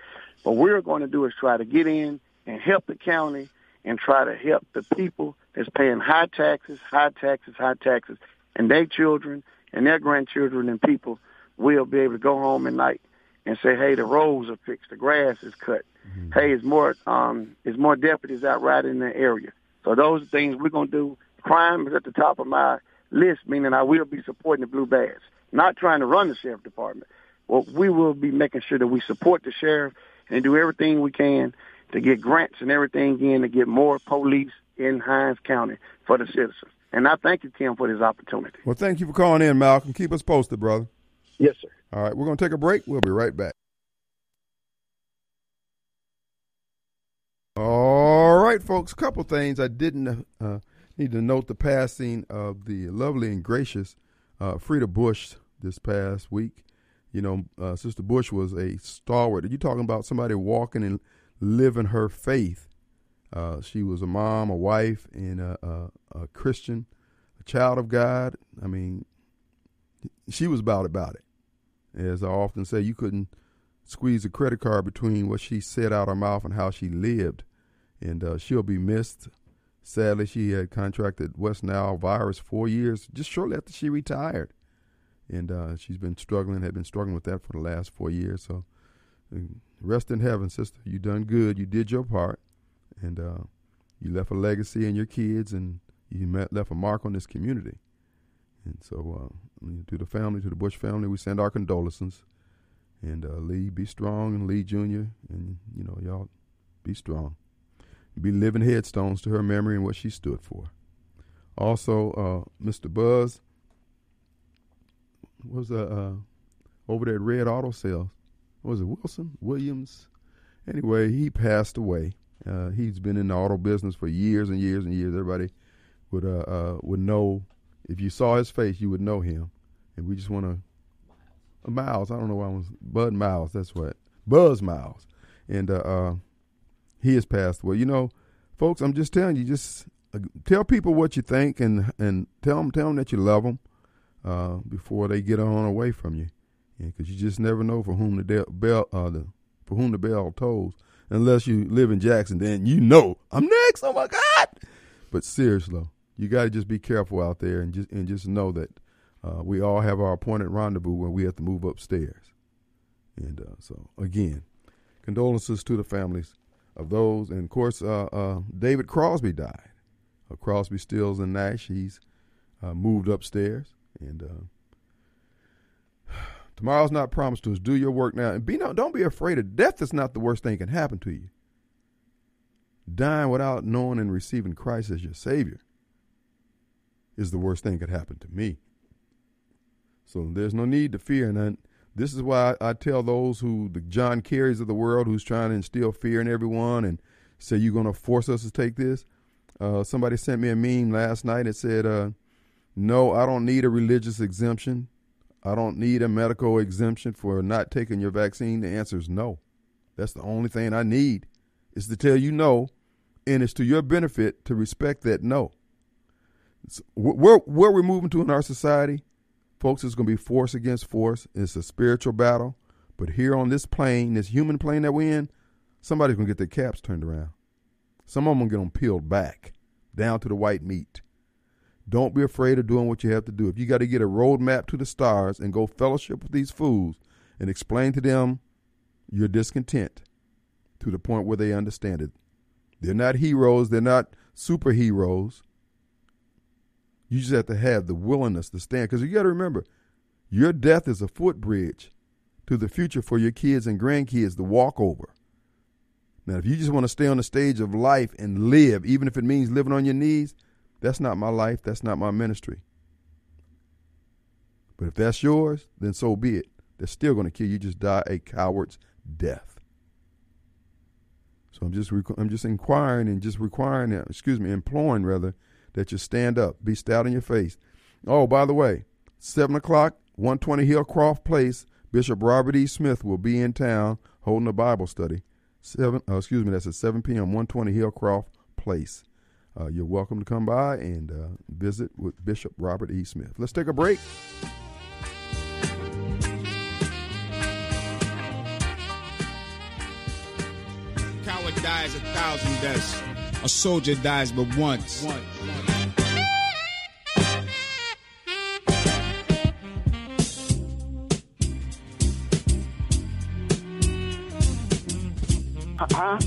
What we're going to do is try to get in and help the county and try to help the people that's paying high taxes, high taxes, high taxes, and their children and their grandchildren and people will be able to go home at night and say, "Hey, the roads are fixed, the grass is cut. Hey, it's more um, it's more deputies out riding in the area." So those are things we're gonna do. Crime is at the top of my list, meaning I will be supporting the Blue Badge, not trying to run the sheriff department. Well, we will be making sure that we support the sheriff and do everything we can to get grants and everything in to get more police in Hinds County for the citizens. And I thank you, Kim, for this opportunity. Well, thank you for calling in, Malcolm. Keep us posted, brother. Yes, sir. All right, we're going to take a break. We'll be right back. All right, folks. A couple things I didn't uh, need to note the passing of the lovely and gracious uh, Frida Bush this past week. You know, uh, Sister Bush was a stalwart. Are you talking about somebody walking and living her faith? Uh, she was a mom, a wife, and a, a, a Christian, a child of God. I mean, she was about about it. As I often say, you couldn't squeeze a credit card between what she said out her mouth and how she lived. And uh, she'll be missed. Sadly, she had contracted West Nile virus four years, just shortly after she retired. And uh, she's been struggling, had been struggling with that for the last four years. So uh, rest in heaven, sister. You done good. You did your part. And uh, you left a legacy in your kids, and you met, left a mark on this community. And so, uh, to the family, to the Bush family, we send our condolences. And uh, Lee, be strong, and Lee Jr., and you know, y'all be strong. Be living headstones to her memory and what she stood for. Also, uh, Mr. Buzz was uh, uh, over there at Red Auto Sales. Was it Wilson Williams? Anyway, he passed away. Uh, he's been in the auto business for years and years and years. Everybody would uh, uh, would know if you saw his face, you would know him. And we just want to Miles. I don't know why I was Bud Miles. That's what Buzz Miles, and uh, uh, he has passed away. You know, folks, I'm just telling you, just uh, tell people what you think, and and tell them tell them that you love them uh, before they get on away from you, because you just never know for whom the de- bell uh, the for whom the bell tolls. Unless you live in Jackson, then you know I'm next. Oh my God! But seriously, you got to just be careful out there, and just and just know that uh, we all have our appointed rendezvous when we have to move upstairs. And uh, so, again, condolences to the families of those. And of course, uh, uh David Crosby died. Uh, Crosby, Stills, and Nash. He's uh, moved upstairs. And (sighs) tomorrow's not promised to us. Do your work now, and be no, don't be afraid of death. Is not the worst thing that can happen to you. Dying without knowing and receiving Christ as your Savior is the worst thing that could happen to me. So there's no need to fear. And I, this is why I, tell those who, the John Kerrys of the world, who's trying to instill fear in everyone and say, you're going to force us to take this. Uh, somebody sent me a meme last night that said, uh, no, I don't need a religious exemption. I don't need a medical exemption for not taking your vaccine. The answer is no. That's the only thing I need is to tell you no, and it's to your benefit to respect that no. Where, where we're moving to in our society, Folks, it's going to be force against force. It's a spiritual battle. But here on this plane, this human plane that we're in, somebody's going to get their caps turned around. Some of them get them peeled back down to the white meat. Don't be afraid of doing what you have to do. If you got to get a roadmap to the stars and go fellowship with these fools and explain to them your discontent to the point where they understand it. They're not heroes. They're not superheroes. You just have to have the willingness to stand. Because you got to remember, your death is a footbridge to the future for your kids and grandkids to walk over. Now, if you just want to stay on the stage of life and live, even if it means living on your knees, that's not my life. That's not my ministry. But if that's yours, then so be it. They're still going to kill you. Just die a coward's death. So I'm just I'm just inquiring and just requiring, excuse me, imploring rather that you stand up, be stout in your face. Oh, by the way, seven o'clock, one twenty Hillcroft Place. Bishop Robert E. Smith will be in town holding a Bible study. Seven, uh, excuse me, that's at seven p.m. One twenty Hillcroft Place. Uh, you're welcome to come by and uh, visit with Bishop Robert E. Smith. Let's take a break. coward dies a thousand deaths. A soldier dies but once. once. Uh-huh.